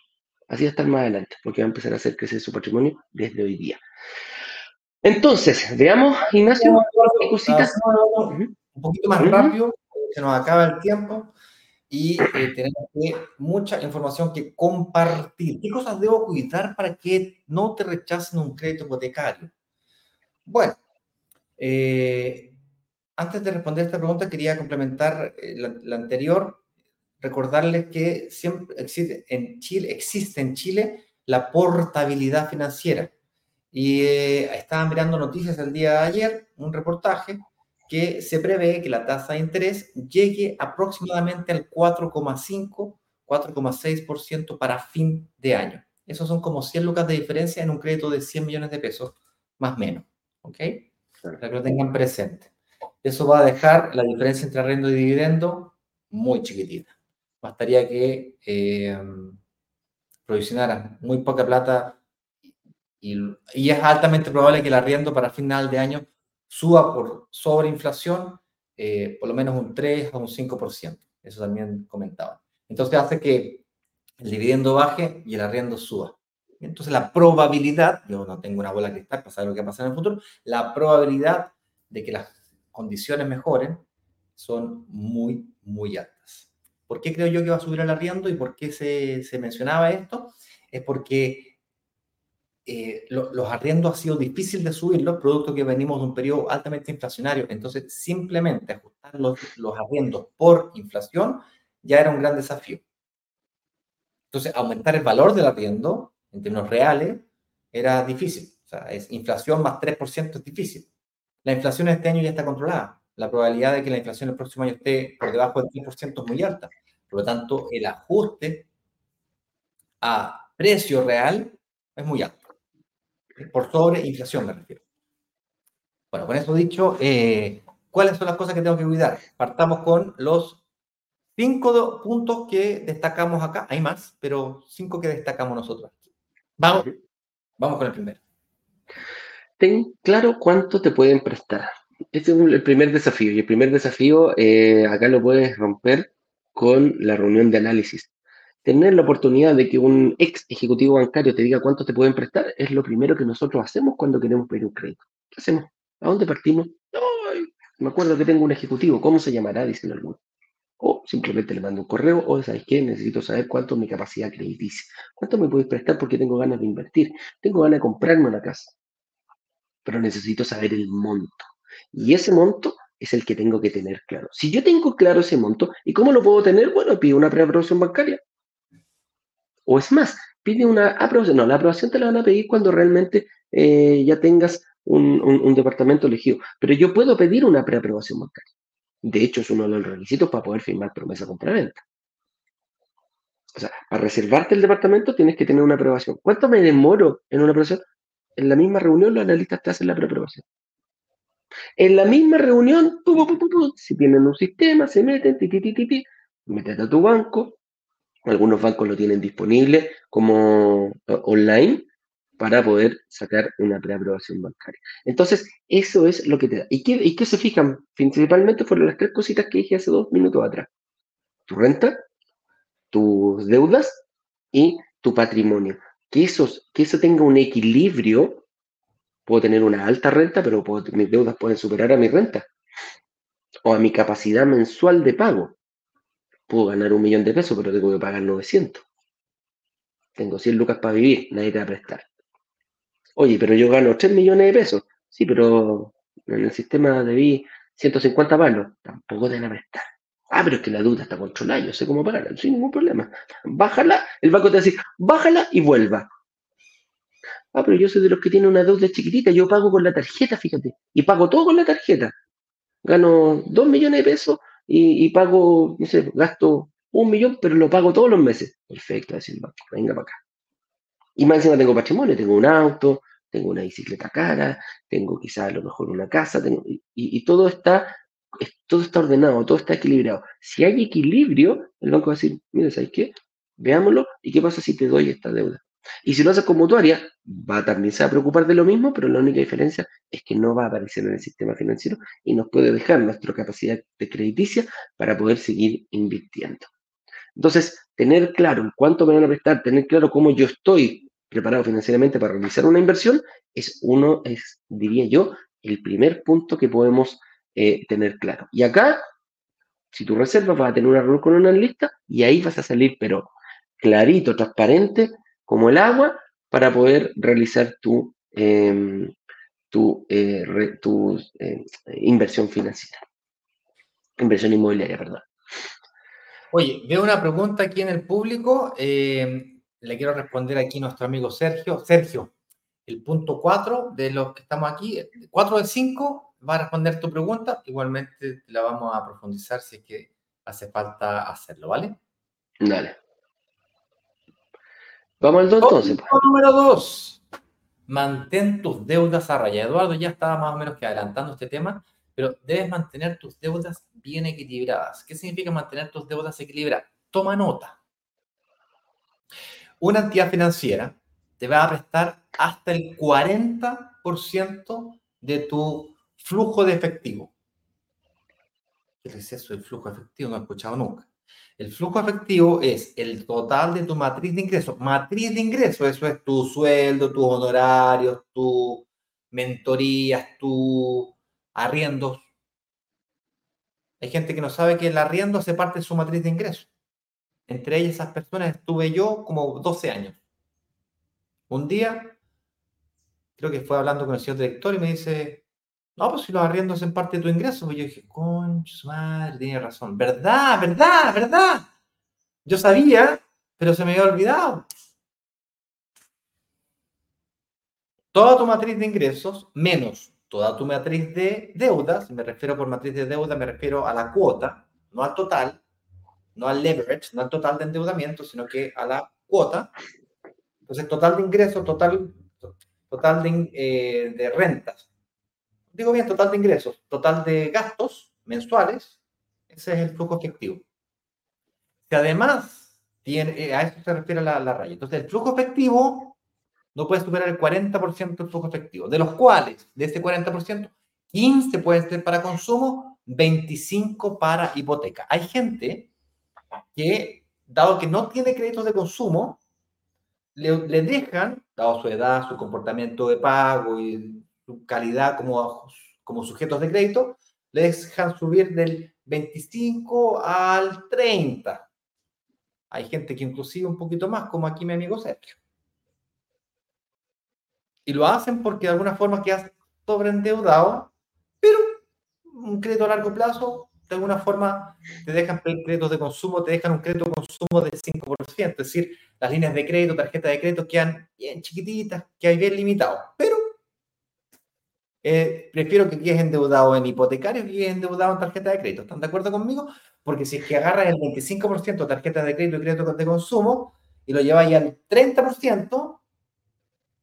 Así va a estar más adelante, porque va a empezar a hacer crecer su patrimonio desde hoy día. Entonces, veamos, Ignacio, cositas. Un poquito más rápido, se nos acaba el tiempo y eh, tenemos mucha información que compartir. ¿Qué cosas debo cuidar para que no te rechacen un crédito hipotecario? Bueno, eh, antes de responder esta pregunta, quería complementar eh, la anterior recordarles que siempre existe en Chile, existe en Chile la portabilidad financiera. Y eh, estaban mirando noticias el día de ayer, un reportaje que se prevé que la tasa de interés llegue aproximadamente al 4,5, 4,6% para fin de año. Esos son como 100 lucas de diferencia en un crédito de 100 millones de pesos, más o menos. ¿Ok? Para que lo tengan presente. Eso va a dejar la diferencia entre arrendo y dividendo muy chiquitita bastaría que eh, provisionaran muy poca plata y, es altamente probable que el arriendo para final de año suba por sobreinflación eh, por lo menos un 3 o un 5%. Eso también comentaba. Entonces hace que el dividendo baje y el arriendo suba. Entonces la probabilidad, yo no tengo una bola de cristal para saber lo que va a pasar en el futuro, la probabilidad de que las condiciones mejoren son muy, muy altas. ¿Por qué creo yo que va a subir el arriendo y por qué se, mencionaba esto? Es porque eh, los arriendos ha sido difícil de subirlos, producto que venimos de un periodo altamente inflacionario. Entonces, simplemente ajustar los, los arriendos por inflación ya era un gran desafío. Entonces, aumentar el valor del arriendo en términos reales era difícil. O sea, es inflación más 3% es difícil. La inflación este año ya está controlada la probabilidad de que la inflación el próximo año esté por debajo del 10% es muy alta. Por lo tanto, el ajuste a precio real es muy alto. Por sobre inflación me refiero. Bueno, con eso dicho, eh, ¿cuáles son las cosas que tengo que cuidar? Partamos con los cinco puntos que destacamos acá. Hay más, pero cinco que destacamos nosotros. Vamos, vamos con el primero. Ten claro cuánto te pueden prestar. Ese es el primer desafío. Y el primer desafío, eh, acá lo puedes romper con la reunión de análisis. Tener la oportunidad de que un ex ejecutivo bancario te diga cuánto te pueden prestar es lo primero que nosotros hacemos cuando queremos pedir un crédito. ¿Qué hacemos? ¿A dónde partimos? me acuerdo que tengo un ejecutivo. ¿Cómo se llamará? Dicen algunos. O simplemente le mando un correo, o ¿sabes qué? Necesito saber cuánto es mi capacidad crediticia. ¿Cuánto me puedes prestar porque tengo ganas de invertir? Tengo ganas de comprarme una casa. Pero necesito saber el monto. Y ese monto es el que tengo que tener claro. Si yo tengo claro ese monto, ¿y cómo lo puedo tener? Bueno, pido una preaprobación bancaria. O es más, pide una aprobación. No, la aprobación te la van a pedir cuando realmente eh, ya tengas un, departamento elegido. Pero yo puedo pedir una preaprobación bancaria. De hecho, es uno de los requisitos para poder firmar promesa compra-venta. O sea, para reservarte el departamento tienes que tener una aprobación. ¿Cuánto me demoro en una aprobación? En la misma reunión los analistas te hacen la preaprobación. En la misma reunión, si tienen un sistema, se meten, ti, ti, ti, ti, a tu banco. Algunos bancos lo tienen disponible como online para poder sacar una preaprobación bancaria. Entonces, eso es lo que te da. ¿Y qué, ¿Y qué se fijan? Principalmente fueron las tres cositas que dije hace dos minutos atrás. Tu renta, tus deudas y tu patrimonio. Que, esos, que eso tenga un equilibrio. Puedo tener una alta renta, pero mis deudas pueden superar a mi renta. O a mi capacidad mensual de pago. Puedo ganar un millón de pesos, pero tengo que pagar 900. Tengo 100 lucas para vivir, nadie te va a prestar. Oye, pero yo gano 3 millones de pesos. Sí, pero en el sistema debí 150 palos. Tampoco te van a prestar. Ah, pero es que la deuda está controlada, yo sé cómo pagarla, sin ningún problema. Bájala, el banco te decir, bájala y vuelva. Ah, pero yo soy de los que tienen una deuda chiquitita, yo pago con la tarjeta, fíjate, y pago todo con la tarjeta. Gano 2 millones de pesos y, pago, no sé, gasto un millón, pero lo pago todos los meses. Perfecto, decir el banco, venga para acá. Y más encima tengo patrimonio, tengo un auto, tengo una bicicleta cara, tengo quizás a lo mejor una casa, y, todo, está, todo está ordenado, todo está equilibrado. Si hay equilibrio, el banco va a decir, mira, ¿sabes qué? Veámoslo, ¿y qué pasa si te doy esta deuda? Y si lo haces con mutuaria, va también se va a preocupar de lo mismo, pero la única diferencia es que no va a aparecer en el sistema financiero y nos puede dejar nuestra capacidad de crediticia para poder seguir invirtiendo. Entonces, tener claro cuánto me van a prestar, tener claro cómo yo estoy preparado financieramente para realizar una inversión, es uno, es, diría yo, el primer punto que podemos eh, tener claro. Y acá, si tú reservas, vas a tener una reunión con una analista y ahí vas a salir, pero clarito, transparente, como el agua, para poder realizar tu, em, tu, eh, tu eh, inversión financiera. Inversión inmobiliaria, perdón. Oye, veo una pregunta aquí en el público. Eh, le quiero responder aquí a nuestro amigo Sergio. Sergio, el punto 4 de los que estamos aquí, 4 de 5, va a responder tu pregunta. Igualmente la vamos a profundizar si es que hace falta hacerlo, ¿vale? Dale. Vamos al 2 entonces. Pues. Número 2. Mantén tus deudas a raya. Eduardo ya estaba más o menos que adelantando este tema, pero debes mantener tus deudas bien equilibradas. ¿Qué significa mantener tus deudas equilibradas? Toma nota una entidad financiera te va a prestar hasta el 40% de tu flujo de efectivo. ¿Qué es eso del flujo efectivo? No he escuchado nunca. El flujo efectivo es el total de tu matriz de ingresos. Matriz de ingresos, eso es tu sueldo, tus honorarios, tus mentorías, tus arriendos. Hay gente que no sabe que el arriendo hace parte de su matriz de ingresos. Entre ellas, esas personas estuve yo como 12 años. Un día, creo que fue hablando con el señor director y me dice, no, pues si los arriendos en parte de tu ingreso. Pues yo dije, concha, su madre, tiene razón. ¿Verdad? ¿Verdad? ¿Verdad? Yo sabía, pero se me había olvidado. Toda tu matriz de ingresos menos toda tu matriz de deudas, me refiero por matriz de deuda, me refiero a la cuota, no al total, no al leverage, no al total de endeudamiento, sino que a la cuota. Entonces, total de ingresos, total, total de, eh, de rentas. Digo bien, total de ingresos, total de gastos mensuales, ese es el flujo efectivo. Si además, tiene, eh, a eso se refiere la, la raya. Entonces, el flujo efectivo no puede superar el 40% del flujo efectivo, de los cuales, de ese 40%, 15 pueden ser para consumo, 25 para hipoteca. Hay gente que, dado que no tiene créditos de consumo, le, dejan, dado su edad, su comportamiento de pago y calidad como, como sujetos de crédito, le dejan subir del 25 al 30. Hay gente que inclusive un poquito más, como aquí mi amigo Sergio. Y lo hacen porque de alguna forma quedas sobreendeudado, pero un crédito a largo plazo, de alguna forma te dejan créditos de consumo, te dejan un crédito de consumo del 5%, es decir, las líneas de crédito, tarjeta de crédito quedan bien chiquititas, que hay bien limitado, pero eh, prefiero que quedes endeudado en hipotecario que quedes endeudado en tarjeta de crédito. ¿Están de acuerdo conmigo? Porque si es que agarras el 25% de tarjeta de crédito y crédito de consumo y lo llevas ya al 30%,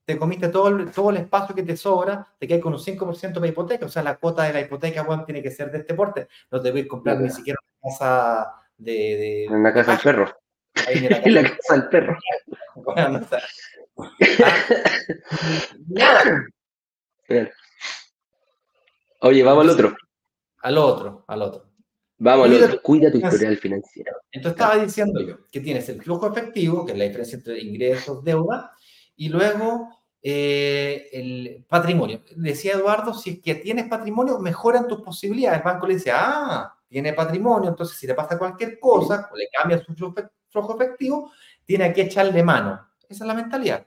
te comiste todo el, todo el espacio que te sobra, te quedas con un 5% para hipoteca. O sea, la cuota de la hipoteca, bueno, tiene que ser de este porte. No te voy a comprar ni siquiera una casa de... en la casa del perro. Ahí en la, casa del perro. Bueno, Oye, vamos al otro. Al otro, al otro. Vamos al otro. Cuida tu historial financiero. Entonces estaba diciendo yo que tienes el flujo efectivo, que es la diferencia entre ingresos, deuda, y luego eh, el patrimonio. Decía Eduardo, si es que tienes patrimonio, mejoran tus posibilidades. El banco le dice, ah, tiene patrimonio, entonces si le pasa cualquier cosa, o le cambia su flujo efectivo, tiene que echarle mano. Esa es la mentalidad.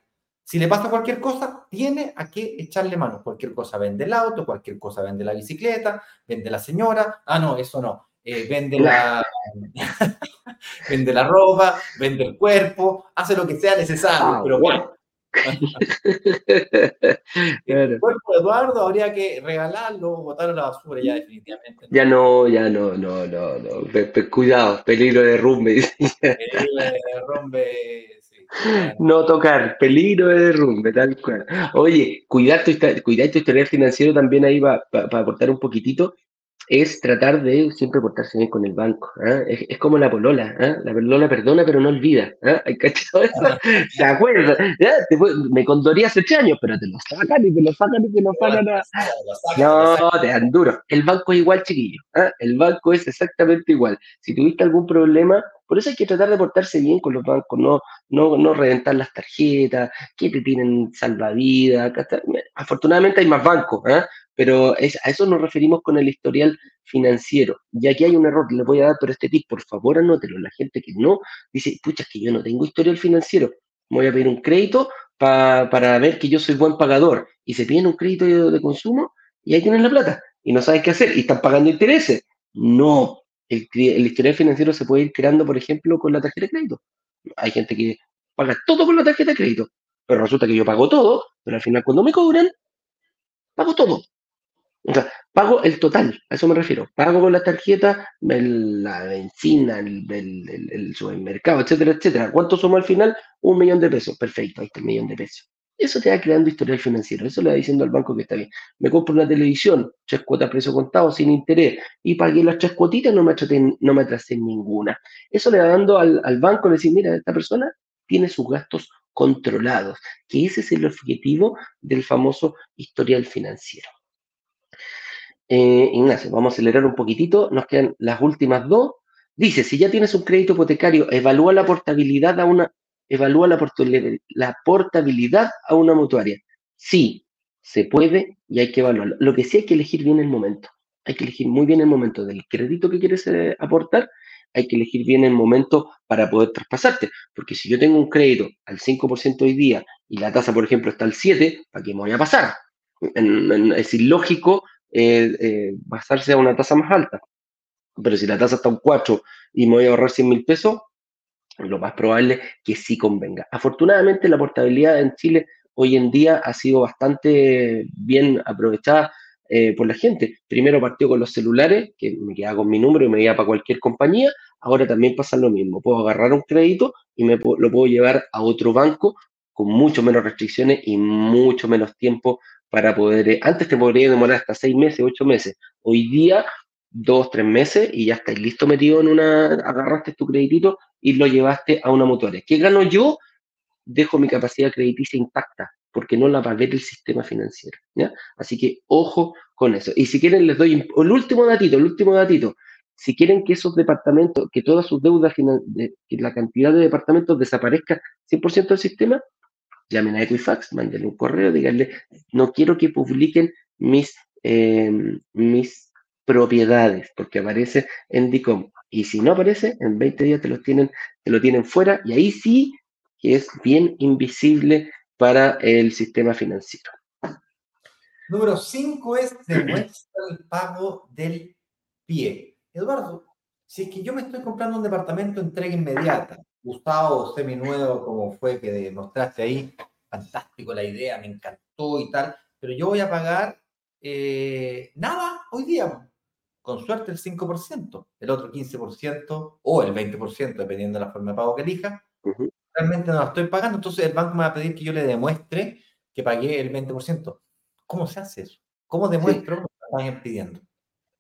Si le pasa cualquier cosa, tiene a qué echarle mano. Cualquier cosa vende el auto, cualquier cosa vende la bicicleta, vende la señora. Ah, no, eso no. Eh, vende, la, vende la ropa, vende el cuerpo, hace lo que sea necesario. Ah, pero bueno, el cuerpo de Eduardo habría que regalarlo o botarlo a la basura ya definitivamente. Ya no, ya no, no, no, no. cuidado, peligro de derrumbe. peligro de derrumbe no tocar, peligro de derrumbe, tal cual. Oye, cuidar tu, cuidar tu historial financiero también ahí va para aportar un poquitito es tratar de siempre portarse bien con el banco. ¿ah? Es, como la polola. ¿ah? La polola perdona, pero no olvida. ¿Hay cachado eso? ¿Se acuerda? me condoría hace ocho años, pero te lo sacan y te lo sacan y te lo sacan. No, te dan duro. El banco es igual, chiquillo. El banco es exactamente igual. Si tuviste algún problema, por eso hay que tratar de portarse bien con los bancos, no, no, no reventar las tarjetas, que te tienen salvavidas. Afortunadamente hay más bancos, ¿eh? pero a eso nos referimos con el historial financiero. Y aquí hay un error, les voy a dar por este tip, por favor anótelo. La gente que no dice, pucha, es que yo no tengo historial financiero, voy a pedir un crédito para ver que yo soy buen pagador. Y se piden un crédito de, consumo y ahí tienen la plata y no saben qué hacer y están pagando intereses. No, el, el historial financiero se puede ir creando, por ejemplo, con la tarjeta de crédito. Hay gente que paga todo con la tarjeta de crédito, pero resulta que yo pago todo, pero al final cuando me cobran, pago todo. O sea, pago el total, a eso me refiero. Pago con la tarjeta la benzina, el, supermercado, etcétera, etcétera. ¿Cuánto somos al final? Un millón de pesos. Perfecto, ahí está el millón de pesos. Eso te va creando historial financiero. Eso le va diciendo al banco que está bien. Me compro una televisión, tres cuotas precio contado, sin interés, y pagué las tres cuotitas, no me atrasé, no me atrasé ninguna. Eso le va dando al, al banco, le decir, mira, esta persona tiene sus gastos controlados, que ese es el objetivo del famoso historial financiero. Eh, Ignacio, vamos a acelerar un poquitito, nos quedan las últimas dos. Dice, si ya tienes un crédito hipotecario, evalúa la portabilidad a una, evalúa la, portabilidad a una mutuaria. Sí, se puede y hay que evaluarlo. Lo que sí hay que elegir bien el momento. Hay que elegir muy bien el momento del crédito que quieres eh, aportar. Hay que elegir bien el momento para poder traspasarte. Porque si yo tengo un crédito al 5% hoy día y la tasa, por ejemplo, está al 7%, ¿para qué me voy a pasar? es ilógico eh, eh, basarse a una tasa más alta. Pero si la tasa está un 4 y me voy a ahorrar 100 mil pesos, lo más probable que sí convenga. Afortunadamente la portabilidad en Chile hoy en día ha sido bastante bien aprovechada eh, por la gente. Primero partió con los celulares, que me quedaba con mi número y me iba para cualquier compañía. Ahora también pasa lo mismo. Puedo agarrar un crédito y me lo puedo llevar a otro banco con mucho menos restricciones y mucho menos tiempo para poder, eh, antes te podría demorar hasta seis meses, ocho meses, hoy día dos, tres meses y ya estás listo metido en una, agarraste tu creditito y lo llevaste a una mutuaria. ¿Qué gano yo? Dejo mi capacidad crediticia intacta porque no la va a ver el sistema financiero. Así que ojo con eso. Y si quieren les doy el último datito, el último datito. Si quieren que esos departamentos, que todas sus deudas, que la cantidad de departamentos desaparezca 100% del sistema, llamen a Equifax, mándenle un correo, díganle, no quiero que publiquen mis, em, mis propiedades, porque aparece en DICOM. Y si no aparece, en 20 días te lo tienen, te lo tienen fuera y ahí sí que es bien invisible para el sistema financiero. Número 5 es demuestra el pago del pie. Eduardo, si es que yo me estoy comprando un departamento entrega inmediata, Gustavo, seminuevo, como fue que demostraste ahí, fantástico la idea, me encantó y tal, pero yo voy a pagar eh, nada hoy día, con suerte el 5%, el otro 15% o el 20%, dependiendo de la forma de pago que elija, realmente no lo estoy pagando, entonces el banco me va a pedir que yo le demuestre que pagué el 20%. ¿Cómo se hace eso? ¿Cómo demuestro lo que están pidiendo?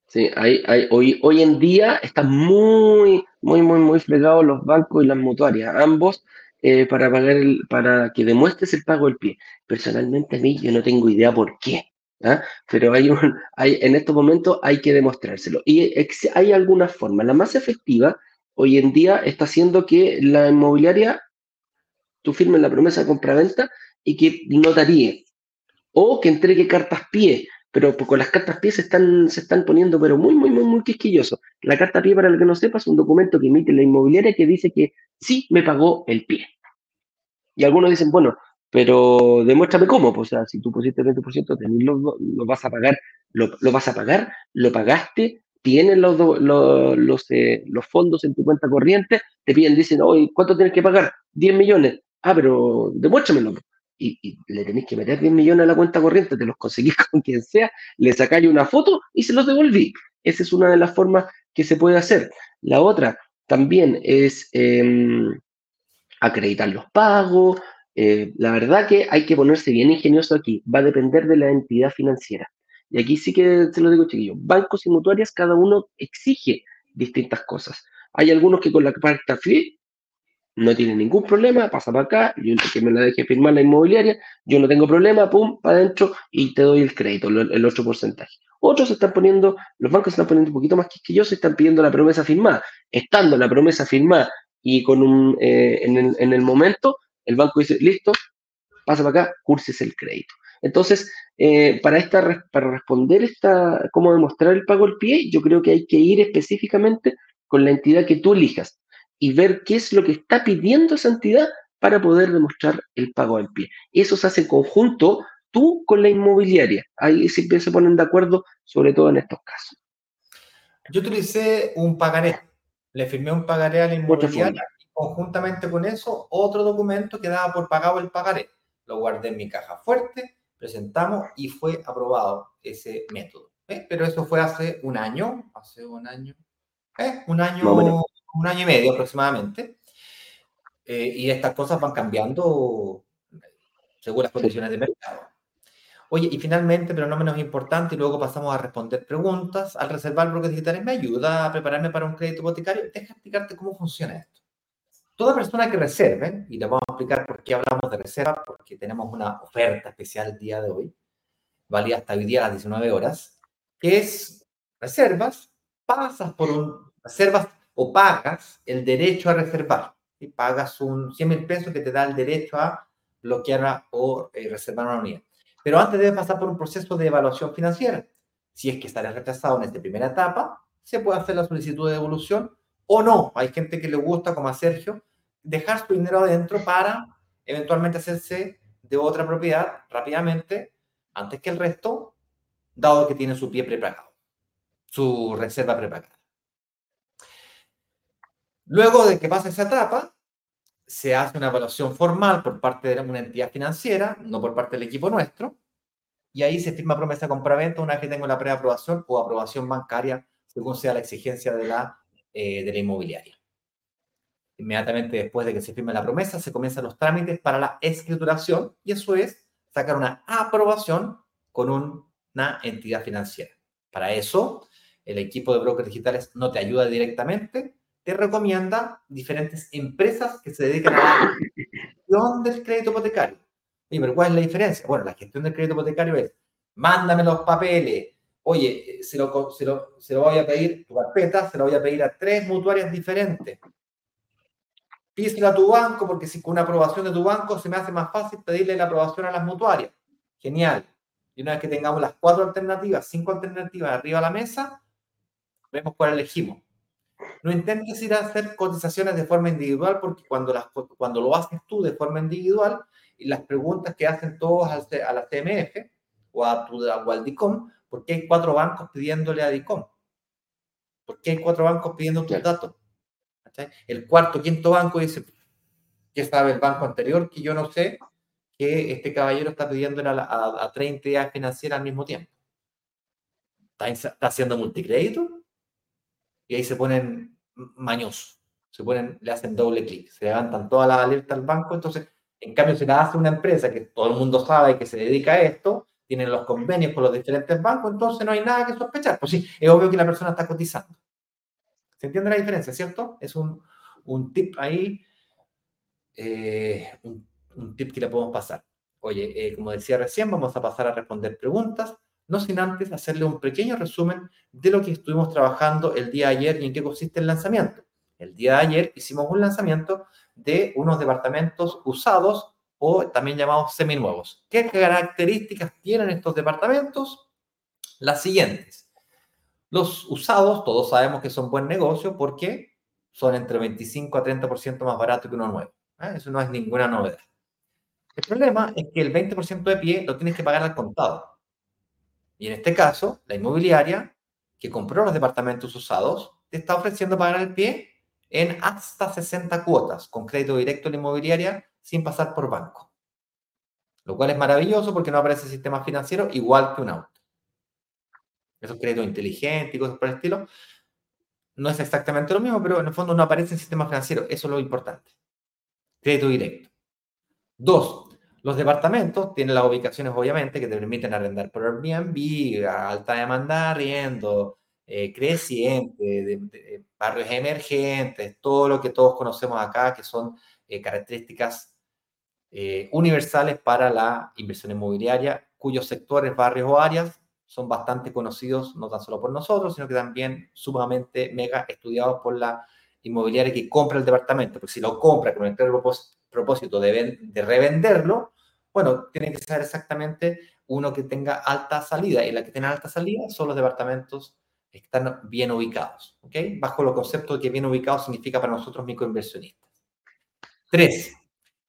Sí, hay, hay, hoy, hoy en día están muy, muy, muy, muy fregados los bancos y las mutuarias, ambos, eh, para pagar el, para que demuestres el pago del pie. Personalmente a mí yo no tengo idea por qué. ¿Ah? Pero hay un, hay, en estos momentos hay que demostrárselo. Y hay algunas formas. La más efectiva hoy en día está haciendo que la inmobiliaria, tú firmes la promesa de compraventa y que notaríe o que entregue cartas pie, pero con las cartas pie se están, se están poniendo, pero muy, muy, muy, muy quisquillosos. La carta pie, para el que no sepa, es un documento que emite la inmobiliaria que dice que sí me pagó el pie. Y algunos dicen, bueno, pero demuéstrame cómo, pues, o sea, si tú pusiste el 20%, lo, lo, vas a pagar, lo, vas a pagar, lo pagaste, tienes los, los, los, eh, los, fondos en tu cuenta corriente, te piden, dicen, oye, ¿cuánto tienes que pagar? 10 millones. Ah, pero demuéstramelo y, le tenéis que meter 10 millones a la cuenta corriente, te los conseguís con quien sea, le sacáis una foto y se los devolví. Esa es una de las formas que se puede hacer. La otra también es em, acreditar los pagos. Eh, la verdad que hay que ponerse bien ingenioso aquí. Va a depender de la entidad financiera. Y aquí sí que se lo digo, chiquillos. Bancos y mutuarias, cada uno exige distintas cosas. Hay algunos que con la carta free no tiene ningún problema, pasa para acá, yo que me la deje firmar la inmobiliaria, yo no tengo problema, pum, para adentro y te doy el crédito, el otro porcentaje. Otros están poniendo, los bancos se están poniendo un poquito más quisquillosos, están pidiendo la promesa firmada. Estando la promesa firmada y con un, eh, en, el, momento, el banco dice, listo, pasa para acá, curses el crédito. Entonces, eh, para, esta, para responder esta, cómo demostrar el pago al pie, yo creo que hay que ir específicamente con la entidad que tú elijas y ver qué es lo que está pidiendo esa entidad para poder demostrar el pago al pie. Eso se hace en conjunto tú con la inmobiliaria. Ahí siempre se ponen de acuerdo, sobre todo en estos casos. Yo utilicé un pagaré. Le firmé un pagaré a la inmobiliaria conjuntamente con eso otro documento que daba por pagado el pagaré. Lo guardé en mi caja fuerte, presentamos y fue aprobado ese método. ¿eh? Pero eso fue hace un año, hace un año, ¿eh? un año un año y medio aproximadamente. Eh, y estas cosas van cambiando según las condiciones de mercado. Oye, y finalmente, pero no menos importante, y luego pasamos a responder preguntas, al reservar bloques digitales me ayuda a prepararme para un crédito hipotecario. Deja explicarte cómo funciona esto. Toda persona que reserve, y le vamos a explicar por qué hablamos de reserva, porque tenemos una oferta especial el día de hoy, valía hasta hoy día a las 19 horas, que es reservas, pasas por un, reservas o pagas el derecho a reservar. Y pagas un 100 mil pesos que te da el derecho a bloquear o eh, reservar una unidad. Pero antes debes pasar por un proceso de evaluación financiera. Si es que estarás retrasado en esta primera etapa, se puede hacer la solicitud de devolución o no. Hay gente que le gusta, como a Sergio, dejar su dinero adentro para eventualmente hacerse de otra propiedad rápidamente antes que el resto, dado que tiene su pie prepagado, su reserva prepagada. Luego de que pasa esa etapa, se hace una evaluación formal por parte de una entidad financiera, no por parte del equipo nuestro, y ahí se firma promesa de compraventa una vez que tengo la preaprobación o aprobación bancaria, según sea la exigencia de la, eh, de la inmobiliaria. Inmediatamente después de que se firme la promesa, se comienzan los trámites para la escrituración, y eso es sacar una aprobación con una entidad financiera. Para eso, el equipo de brokers digitales no te ayuda directamente, te recomienda diferentes empresas que se dedican a la gestión del crédito hipotecario. Oye, pero ¿cuál es la diferencia? Bueno, la gestión del crédito hipotecario es, mándame los papeles, oye, se lo, se lo, se lo voy a pedir, tu carpeta, se lo voy a pedir a tres mutuarias diferentes. Písela a tu banco, porque si con una aprobación de tu banco se me hace más fácil pedirle la aprobación a las mutuarias. Genial. Y una vez que tengamos las cuatro alternativas, cinco alternativas arriba a la mesa, vemos cuál elegimos. No intentes ir a hacer cotizaciones de forma individual porque cuando, las, cuando lo haces tú de forma individual y las preguntas que hacen todos a la CMF o a, tu, a Waldicom, ¿por qué hay cuatro bancos pidiéndole a DICOM? ¿Por qué hay cuatro bancos pidiendo tus datos? El cuarto, quinto banco dice, ¿qué sabe el banco anterior? Que yo no sé que este caballero está pidiendo a, a, 30 entidades financieras al mismo tiempo. ¿Está, está haciendo multicrédito? Y ahí se ponen mañosos, se ponen, le hacen doble clic, se levantan todas las alertas al banco. Entonces, en cambio, si la hace una empresa que todo el mundo sabe que se dedica a esto, tienen los convenios con los diferentes bancos, entonces no hay nada que sospechar. Pues sí, es obvio que la persona está cotizando. ¿Se entiende la diferencia, cierto? Es un, un tip ahí, eh, un, tip que le podemos pasar. Oye, eh, como decía recién, vamos a pasar a responder preguntas, no sin antes hacerle un pequeño resumen de lo que estuvimos trabajando el día de ayer y en qué consiste el lanzamiento. El día de ayer hicimos un lanzamiento de unos departamentos usados o también llamados seminuevos. ¿Qué características tienen estos departamentos? Las siguientes. Los usados, todos sabemos que son buen negocio porque son entre 25 a 30% más barato que uno nuevo. ¿eh? Eso no es ninguna novedad. El problema es que el 20% de pie lo tienes que pagar al contado. Y en este caso, la inmobiliaria que compró los departamentos usados te está ofreciendo pagar el pie en hasta 60 cuotas con crédito directo en la inmobiliaria sin pasar por banco. Lo cual es maravilloso porque no aparece sistema financiero igual que un auto. Esos créditos inteligentes y cosas por el estilo. No es exactamente lo mismo, pero en el fondo no aparece el sistema financiero. Eso es lo importante. Crédito directo. Dos, los departamentos tienen las ubicaciones, obviamente, que te permiten arrendar por Airbnb, alta demanda arriendo, eh, creciente, de, barrios emergentes, todo lo que todos conocemos acá, que son eh, características eh, universales para la inversión inmobiliaria, cuyos sectores, barrios o áreas son bastante conocidos, no tan solo por nosotros, sino que también sumamente mega estudiados por la inmobiliaria que compra el departamento, porque si lo compra con el propósito de, de revenderlo, bueno, tiene que ser exactamente uno que tenga alta salida, y la que tiene alta salida son los departamentos que están bien ubicados, ¿ok? Bajo los conceptos de que bien ubicados significa para nosotros microinversionistas. Tres,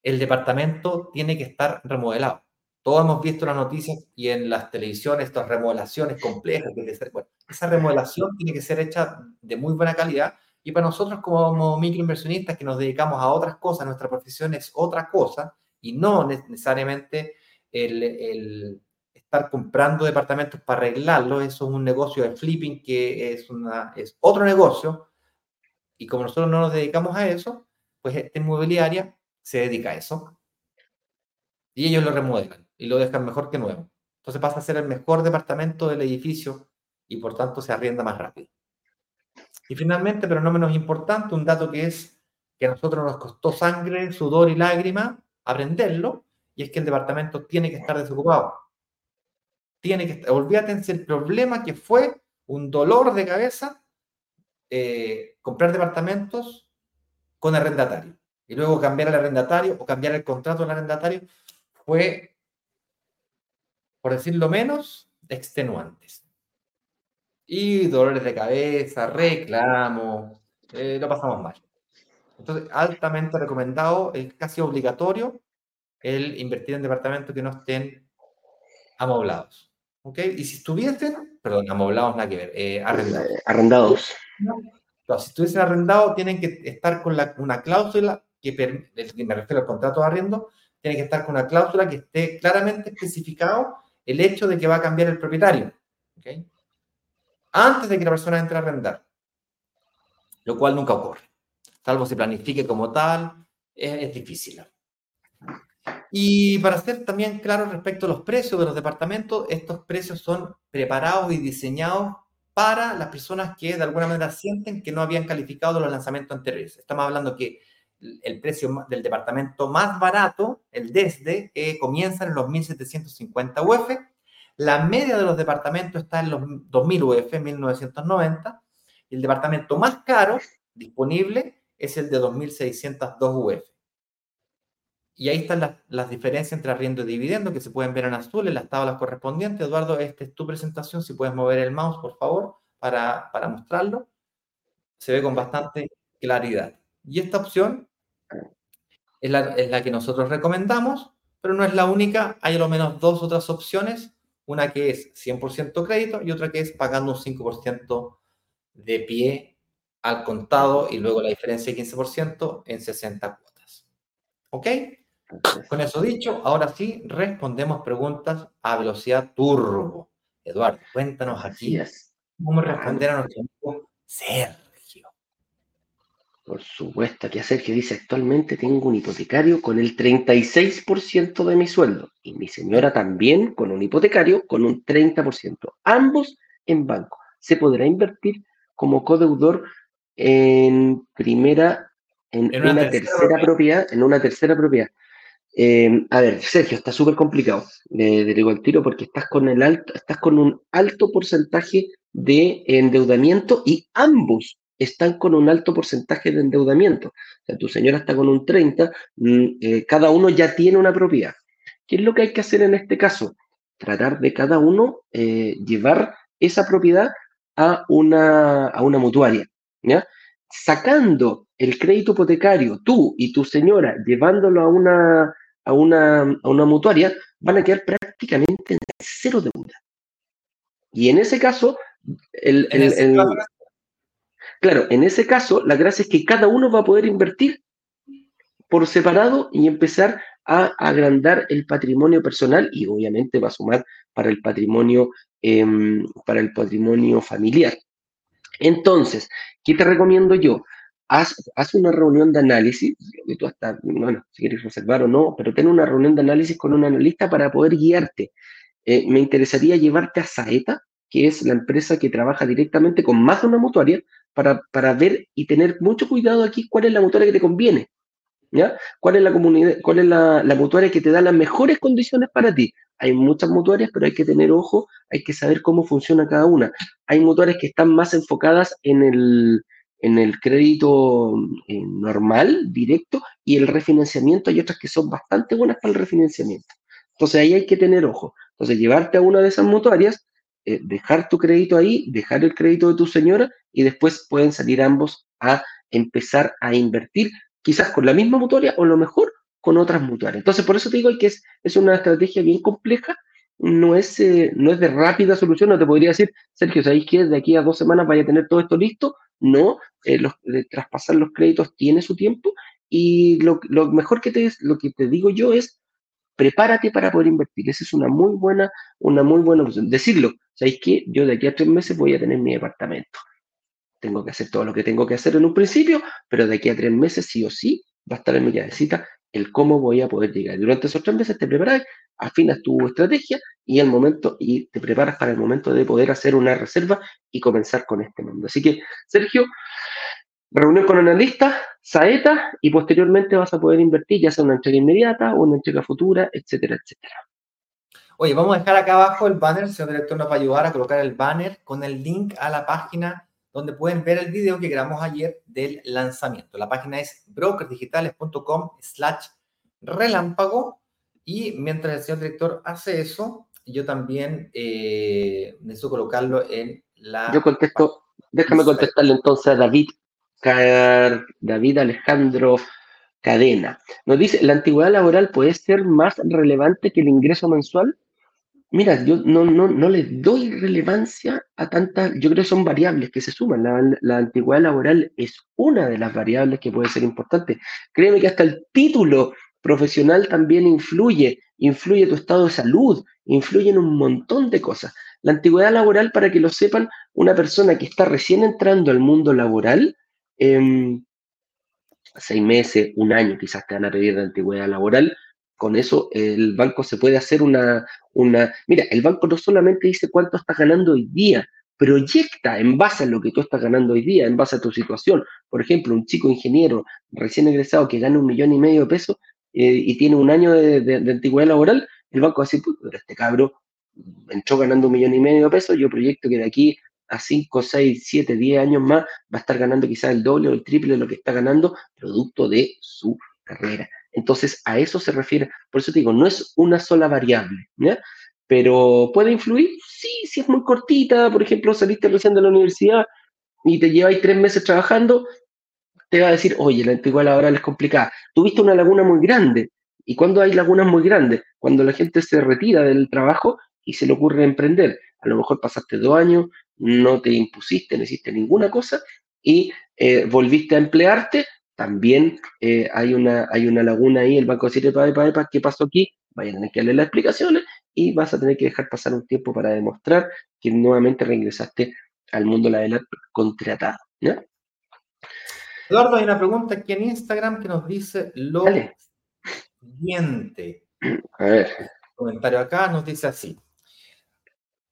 el departamento tiene que estar remodelado. Todos hemos visto las noticias y en las televisiones estas remodelaciones complejas. bueno, esa remodelación tiene que ser hecha de muy buena calidad y para nosotros como microinversionistas que nos dedicamos a otras cosas, nuestra profesión es otra cosa y no necesariamente el, el estar comprando departamentos para arreglarlos, eso es un negocio de flipping que es, una, es otro negocio y como nosotros no nos dedicamos a eso, pues esta inmobiliaria se dedica a eso. Y ellos lo remodelan y lo dejan mejor que nuevo. Entonces pasa a ser el mejor departamento del edificio y por tanto se arrienda más rápido. Y finalmente, pero no menos importante, un dato que es que a nosotros nos costó sangre, sudor y lágrima aprenderlo, y es que el departamento tiene que estar desocupado. Tiene que estar, olvídate el problema que fue un dolor de cabeza eh, comprar departamentos con arrendatario. Y luego cambiar el arrendatario o cambiar el contrato del arrendatario fue, por decirlo menos, extenuantes. Y dolores de cabeza, reclamos, eh, lo pasamos mal. Entonces, altamente recomendado, es casi obligatorio el invertir en departamentos que no estén amoblados. ¿Ok? Y si estuviesen, perdón, amoblados nada que ver, eh, arrendados. Arrendados si estuviesen arrendado, tienen que estar con una cláusula que, me refiero al contrato de arriendo, tiene que estar con una cláusula que esté claramente especificado el hecho de que va a cambiar el propietario. Antes de que la persona entre a arrendar. Lo cual nunca ocurre. Salvo se planifique como tal, es, es difícil. Y para ser también claro respecto a los precios de los departamentos, estos precios son preparados y diseñados para las personas que de alguna manera sienten que no habían calificado los lanzamientos anteriores. Estamos hablando que el precio del departamento más barato, el desde, eh, comienza en los 1.750 UF. La media de los departamentos está en los 2.000 UF, 1.990. Y el departamento más caro disponible es el de 2.602 UF. Y ahí están las, las, diferencias entre arriendo y dividendo que se pueden ver en azul en las tablas correspondientes. Eduardo, esta es tu presentación. Si puedes mover el mouse, por favor, para, para mostrarlo, se ve con bastante claridad. Y esta opción es la, es la que nosotros recomendamos, pero no es la única. Hay a lo menos dos otras opciones, una que es 100% crédito y otra que es pagando un 5% de pie al contado y luego la diferencia de 15% en 60 cuotas. ¿Ok? Con eso dicho, ahora sí respondemos preguntas a velocidad turbo. Eduardo, cuéntanos aquí cómo responder a nuestro amigo Sergio. Por supuesto, aquí a Sergio dice, actualmente tengo un hipotecario con el 36% de mi sueldo y mi señora también con un hipotecario con un 30%, ambos en banco. ¿Se podrá invertir como codeudor en primera, en, una, tercera, propiedad, en una tercera propiedad? Eh, a ver, Sergio, está súper complicado, de, digo el tiro, porque estás con, el alto, estás con un alto porcentaje de endeudamiento y ambos están con un alto porcentaje de endeudamiento. O sea, tu señora está con un 30, mm, eh, cada uno ya tiene una propiedad. ¿Qué es lo que hay que hacer en este caso? Tratar de cada uno eh, llevar esa propiedad a una, a una mutuaria, ¿ya? Sacando el crédito hipotecario, tú y tu señora, llevándolo a una, a una, a una mutuaria, van a quedar prácticamente en cero deuda. Y en ese caso, el, claro, en ese caso, la gracia es que cada uno va a poder invertir por separado y empezar a agrandar el patrimonio personal y obviamente va a sumar para el patrimonio, em, para el patrimonio familiar. Entonces, ¿qué te recomiendo yo? haz, una reunión de análisis, que tú hasta, bueno, si quieres reservar o no, pero ten una reunión de análisis con un analista para poder guiarte. Eh, me interesaría llevarte a Saeta, que es la empresa que trabaja directamente con más de una mutuaria, para, para ver y tener mucho cuidado aquí cuál es la mutuaria que te conviene. ¿Ya? ¿Cuál es la comunidad, cuál es la, la, mutuaria que te da las mejores condiciones para ti? Hay muchas mutuarias, pero hay que tener ojo, hay que saber cómo funciona cada una. Hay mutuarias que están más enfocadas en el, en el crédito eh, normal, directo, y el refinanciamiento hay otras que son bastante buenas para el refinanciamiento. Entonces ahí hay que tener ojo. Entonces llevarte a una de esas mutuarias, eh, dejar tu crédito ahí, dejar el crédito de tu señora y después pueden salir ambos a empezar a invertir, quizás con la misma mutuaria o lo mejor con otras mutuarias. Entonces por eso te digo que es, es una estrategia bien compleja no es, eh, no es de rápida solución, no te podría decir, Sergio, ¿sabéis que de aquí a dos semanas vaya a tener todo esto listo? No, eh, de traspasar los créditos tiene su tiempo y lo, mejor que te, lo que te digo yo es, prepárate para poder invertir. Esa es una muy buena, una muy buena opción. Decirlo, ¿sabéis que Yo de aquí a tres meses voy a tener mi departamento. Tengo que hacer todo lo que tengo que hacer en un principio, pero de aquí a tres meses sí o sí va a estar en mi llavecita el cómo voy a poder llegar. Durante esos tres meses te preparas, afinas tu estrategia y el momento y te preparas para el momento de poder hacer una reserva y comenzar con este mundo. Así que, Sergio, reunión con analistas, saeta y posteriormente vas a poder invertir ya sea una entrega inmediata o una entrega futura, etcétera, etcétera. Oye, vamos a dejar acá abajo el banner, señor director nos va a ayudar a colocar el banner con el link a la página donde pueden ver el video que grabamos ayer del lanzamiento. La página es brokersdigitales.com slash relámpago y mientras el señor director hace eso, yo también eh, necesito colocarlo en la... Yo contesto, déjame contestarle entonces a David, David Alejandro Cadena. Nos dice, ¿la antigüedad laboral puede ser más relevante que el ingreso mensual? Mira, yo no, no, no le doy relevancia a tantas, yo creo que son variables que se suman. La, la, antigüedad laboral es una de las variables que puede ser importante. Créeme que hasta el título profesional también influye, influye tu estado de salud, influye en un montón de cosas. La antigüedad laboral, para que lo sepan, una persona que está recién entrando al mundo laboral, seis meses, un año quizás te van a pedir de antigüedad laboral, con eso el banco se puede hacer una, una... Mira, el banco no solamente dice cuánto estás ganando hoy día, proyecta en base a lo que tú estás ganando hoy día, en base a tu situación. Por ejemplo, un chico ingeniero recién egresado que gana un millón y medio de pesos eh, y tiene un año de, antigüedad laboral, el banco va a decir, pero este cabro entró ganando un millón y medio de pesos, yo proyecto que de aquí a 5, 6, 7, 10 años más va a estar ganando quizás el doble o el triple de lo que está ganando producto de su carrera. Entonces, a eso se refiere. Por eso te digo, no es una sola variable, pero ¿puede influir? Sí, si es muy cortita, por ejemplo, saliste recién de la universidad y te lleváis tres meses trabajando, te va a decir, oye, la antigua laboral es complicada. Tuviste una laguna muy grande. ¿Y cuando hay lagunas muy grandes? Cuando la gente se retira del trabajo y se le ocurre emprender. A lo mejor pasaste dos años, no te impusiste, no hiciste ninguna cosa y eh, volviste a emplearte, también eh, hay, una, hay una laguna ahí, el banco decir, ¿qué pasó aquí? Vayan a tener que darle las explicaciones y vas a tener que dejar pasar un tiempo para demostrar que nuevamente regresaste al mundo laboral contratado. Eduardo, hay una pregunta aquí en Instagram que nos dice lo siguiente. A ver. El comentario acá nos dice así.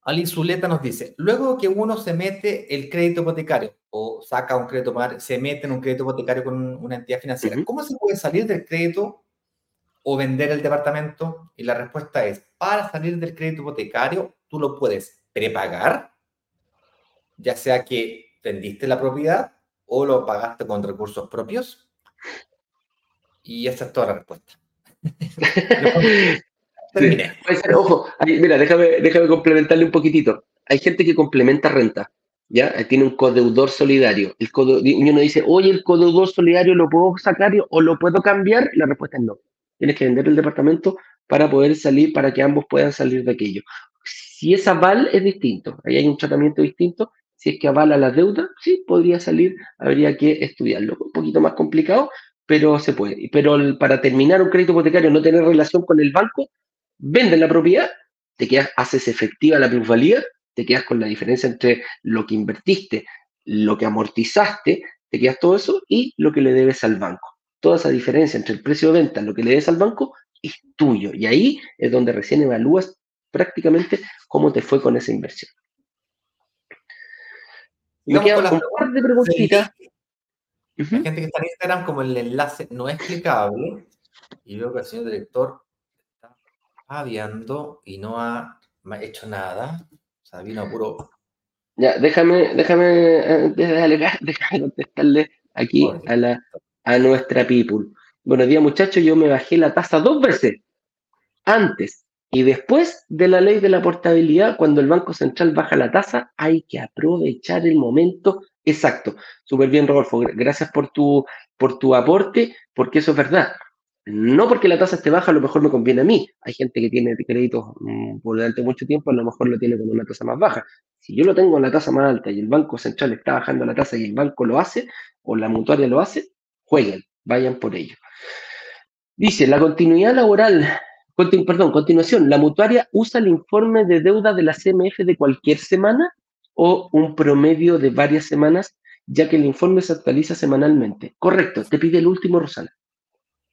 Ali Zuleta nos dice, luego que uno se mete el crédito hipotecario o saca un crédito, se mete en un crédito hipotecario con una entidad financiera, ¿cómo se puede salir del crédito o vender el departamento? Y la respuesta es, para salir del crédito hipotecario, tú lo puedes prepagar, ya sea que vendiste la propiedad o lo pagaste con recursos propios. Y esa es toda la respuesta. ojo, mira, déjame, déjame complementarle un poquitito. Hay gente que complementa renta, ¿ya? Tiene un codeudor solidario. El y uno dice, oye, el codeudor solidario lo puedo sacar o lo puedo cambiar. La respuesta es no. Tienes que vender el departamento para poder salir, para que ambos puedan salir de aquello. Si es aval, es distinto. Ahí hay un tratamiento distinto. Si es que avala la deuda, sí, podría salir, habría que estudiarlo. Un poquito más complicado, pero se puede. Pero para terminar un crédito hipotecario, no tener relación con el banco, vendes la propiedad, te quedas, haces efectiva la plusvalía, te quedas con la diferencia entre lo que invertiste, lo que amortizaste, te quedas todo eso y lo que le debes al banco. Toda esa diferencia entre el precio de venta y lo que le debes al banco es tuyo. Y ahí es donde recién evalúas prácticamente cómo te fue con esa inversión. Me un par de preguntitas. La gente que está en Instagram, como el enlace no es clicable, y veo que el señor director aviando y no ha hecho nada. O sea, vino puro. Ya, déjame, déjame, eh, déjame, contestarle aquí a, la, a nuestra people. Buenos días, muchachos. Yo me bajé la tasa dos veces. Antes y después de la ley de la portabilidad, cuando el Banco Central baja la tasa, hay que aprovechar el momento exacto. Súper bien, Rodolfo. Gracias por tu, por tu aporte, porque eso es verdad. No porque la tasa esté baja, a lo mejor me conviene a mí. Hay gente que tiene créditos mm, por durante mucho tiempo, a lo mejor lo tiene con una tasa más baja. Si yo lo tengo en la tasa más alta y el Banco Central está bajando la tasa y el banco lo hace, o la mutuaria lo hace, jueguen, vayan por ello. Dice, la continuidad laboral, perdón, continuación, ¿la mutuaria usa el informe de deuda de la CMF de cualquier semana o un promedio de varias semanas, ya que el informe se actualiza semanalmente? Correcto, te pide el último, Rosana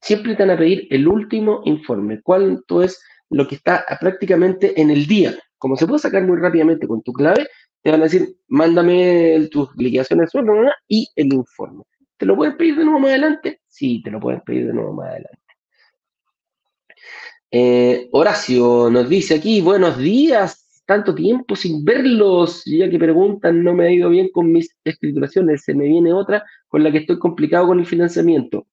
siempre te van a pedir el último informe, cuánto es lo que está prácticamente en el día. Como se puede sacar muy rápidamente con tu clave, te van a decir, mándame tus liquidaciones sueldo y el informe. ¿Te lo pueden pedir de nuevo más adelante? Sí, te lo pueden pedir de nuevo más adelante. Eh, Horacio nos dice aquí, buenos días, tanto tiempo sin verlos, ya que preguntan, no me ha ido bien con mis escrituraciones, se me viene otra con la que estoy complicado con el financiamiento.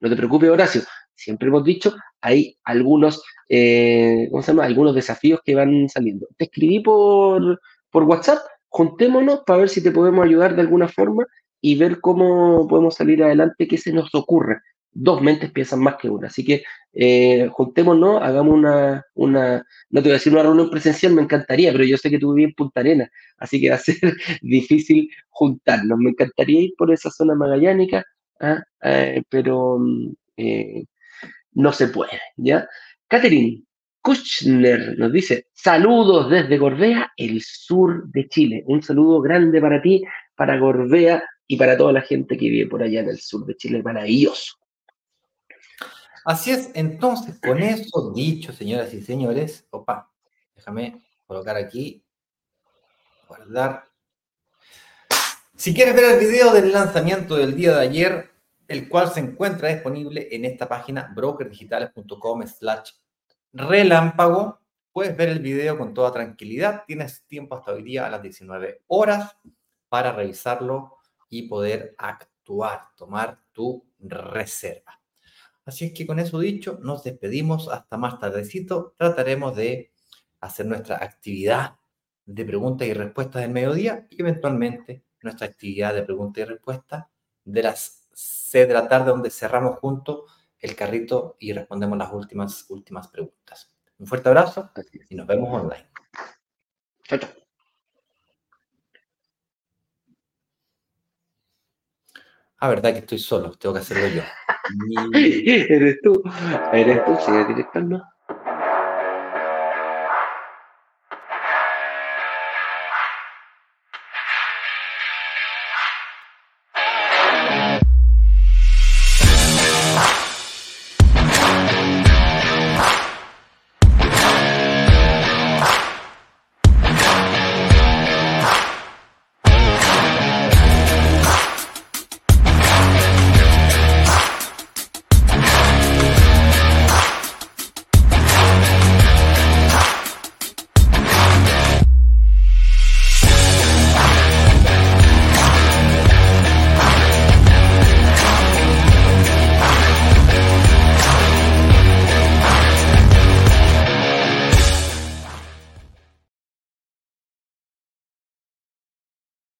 No te preocupes, Horacio. Siempre hemos dicho, hay algunos, eh, ¿cómo se llama? Algunos desafíos que van saliendo. Te escribí por, por WhatsApp, juntémonos para ver si te podemos ayudar de alguna forma y ver cómo podemos salir adelante, qué se nos ocurre. Dos mentes piensan más que una. Así que eh, juntémonos, hagamos una, una, no te voy a decir una reunión presencial, me encantaría, pero yo sé que tú vives en Punta Arena, así que va a ser difícil juntarnos. Me encantaría ir por esa zona magallánica, ¿ah? Eh, pero mm, eh, no se puede, ¿ya? Catherine Kuchner nos dice, saludos desde Gorbea, el sur de Chile. Un saludo grande para ti, para Gorbea y para toda la gente que vive por allá en el sur de Chile, maravilloso. Así es, entonces, con eso dicho, señoras y señores, opa, déjame colocar aquí, guardar. Si quieres ver el video del lanzamiento del día de ayer, el cual se encuentra disponible en esta página brokerdigitales.com slash relámpago. Puedes ver el video con toda tranquilidad. Tienes tiempo hasta hoy día a las 19 horas para revisarlo y poder actuar, tomar tu reserva. Así es que con eso dicho, nos despedimos hasta más tardecito. Trataremos de hacer nuestra actividad de preguntas y respuestas del mediodía y eventualmente nuestra actividad de preguntas y respuestas de las 6 de la tarde, donde cerramos juntos el carrito y respondemos las últimas, últimas preguntas. Un fuerte abrazo y nos vemos online. Chao, chao. Ah, verdad que estoy solo, tengo que hacerlo yo. Eres tú, eres tú, señor director, ¿no?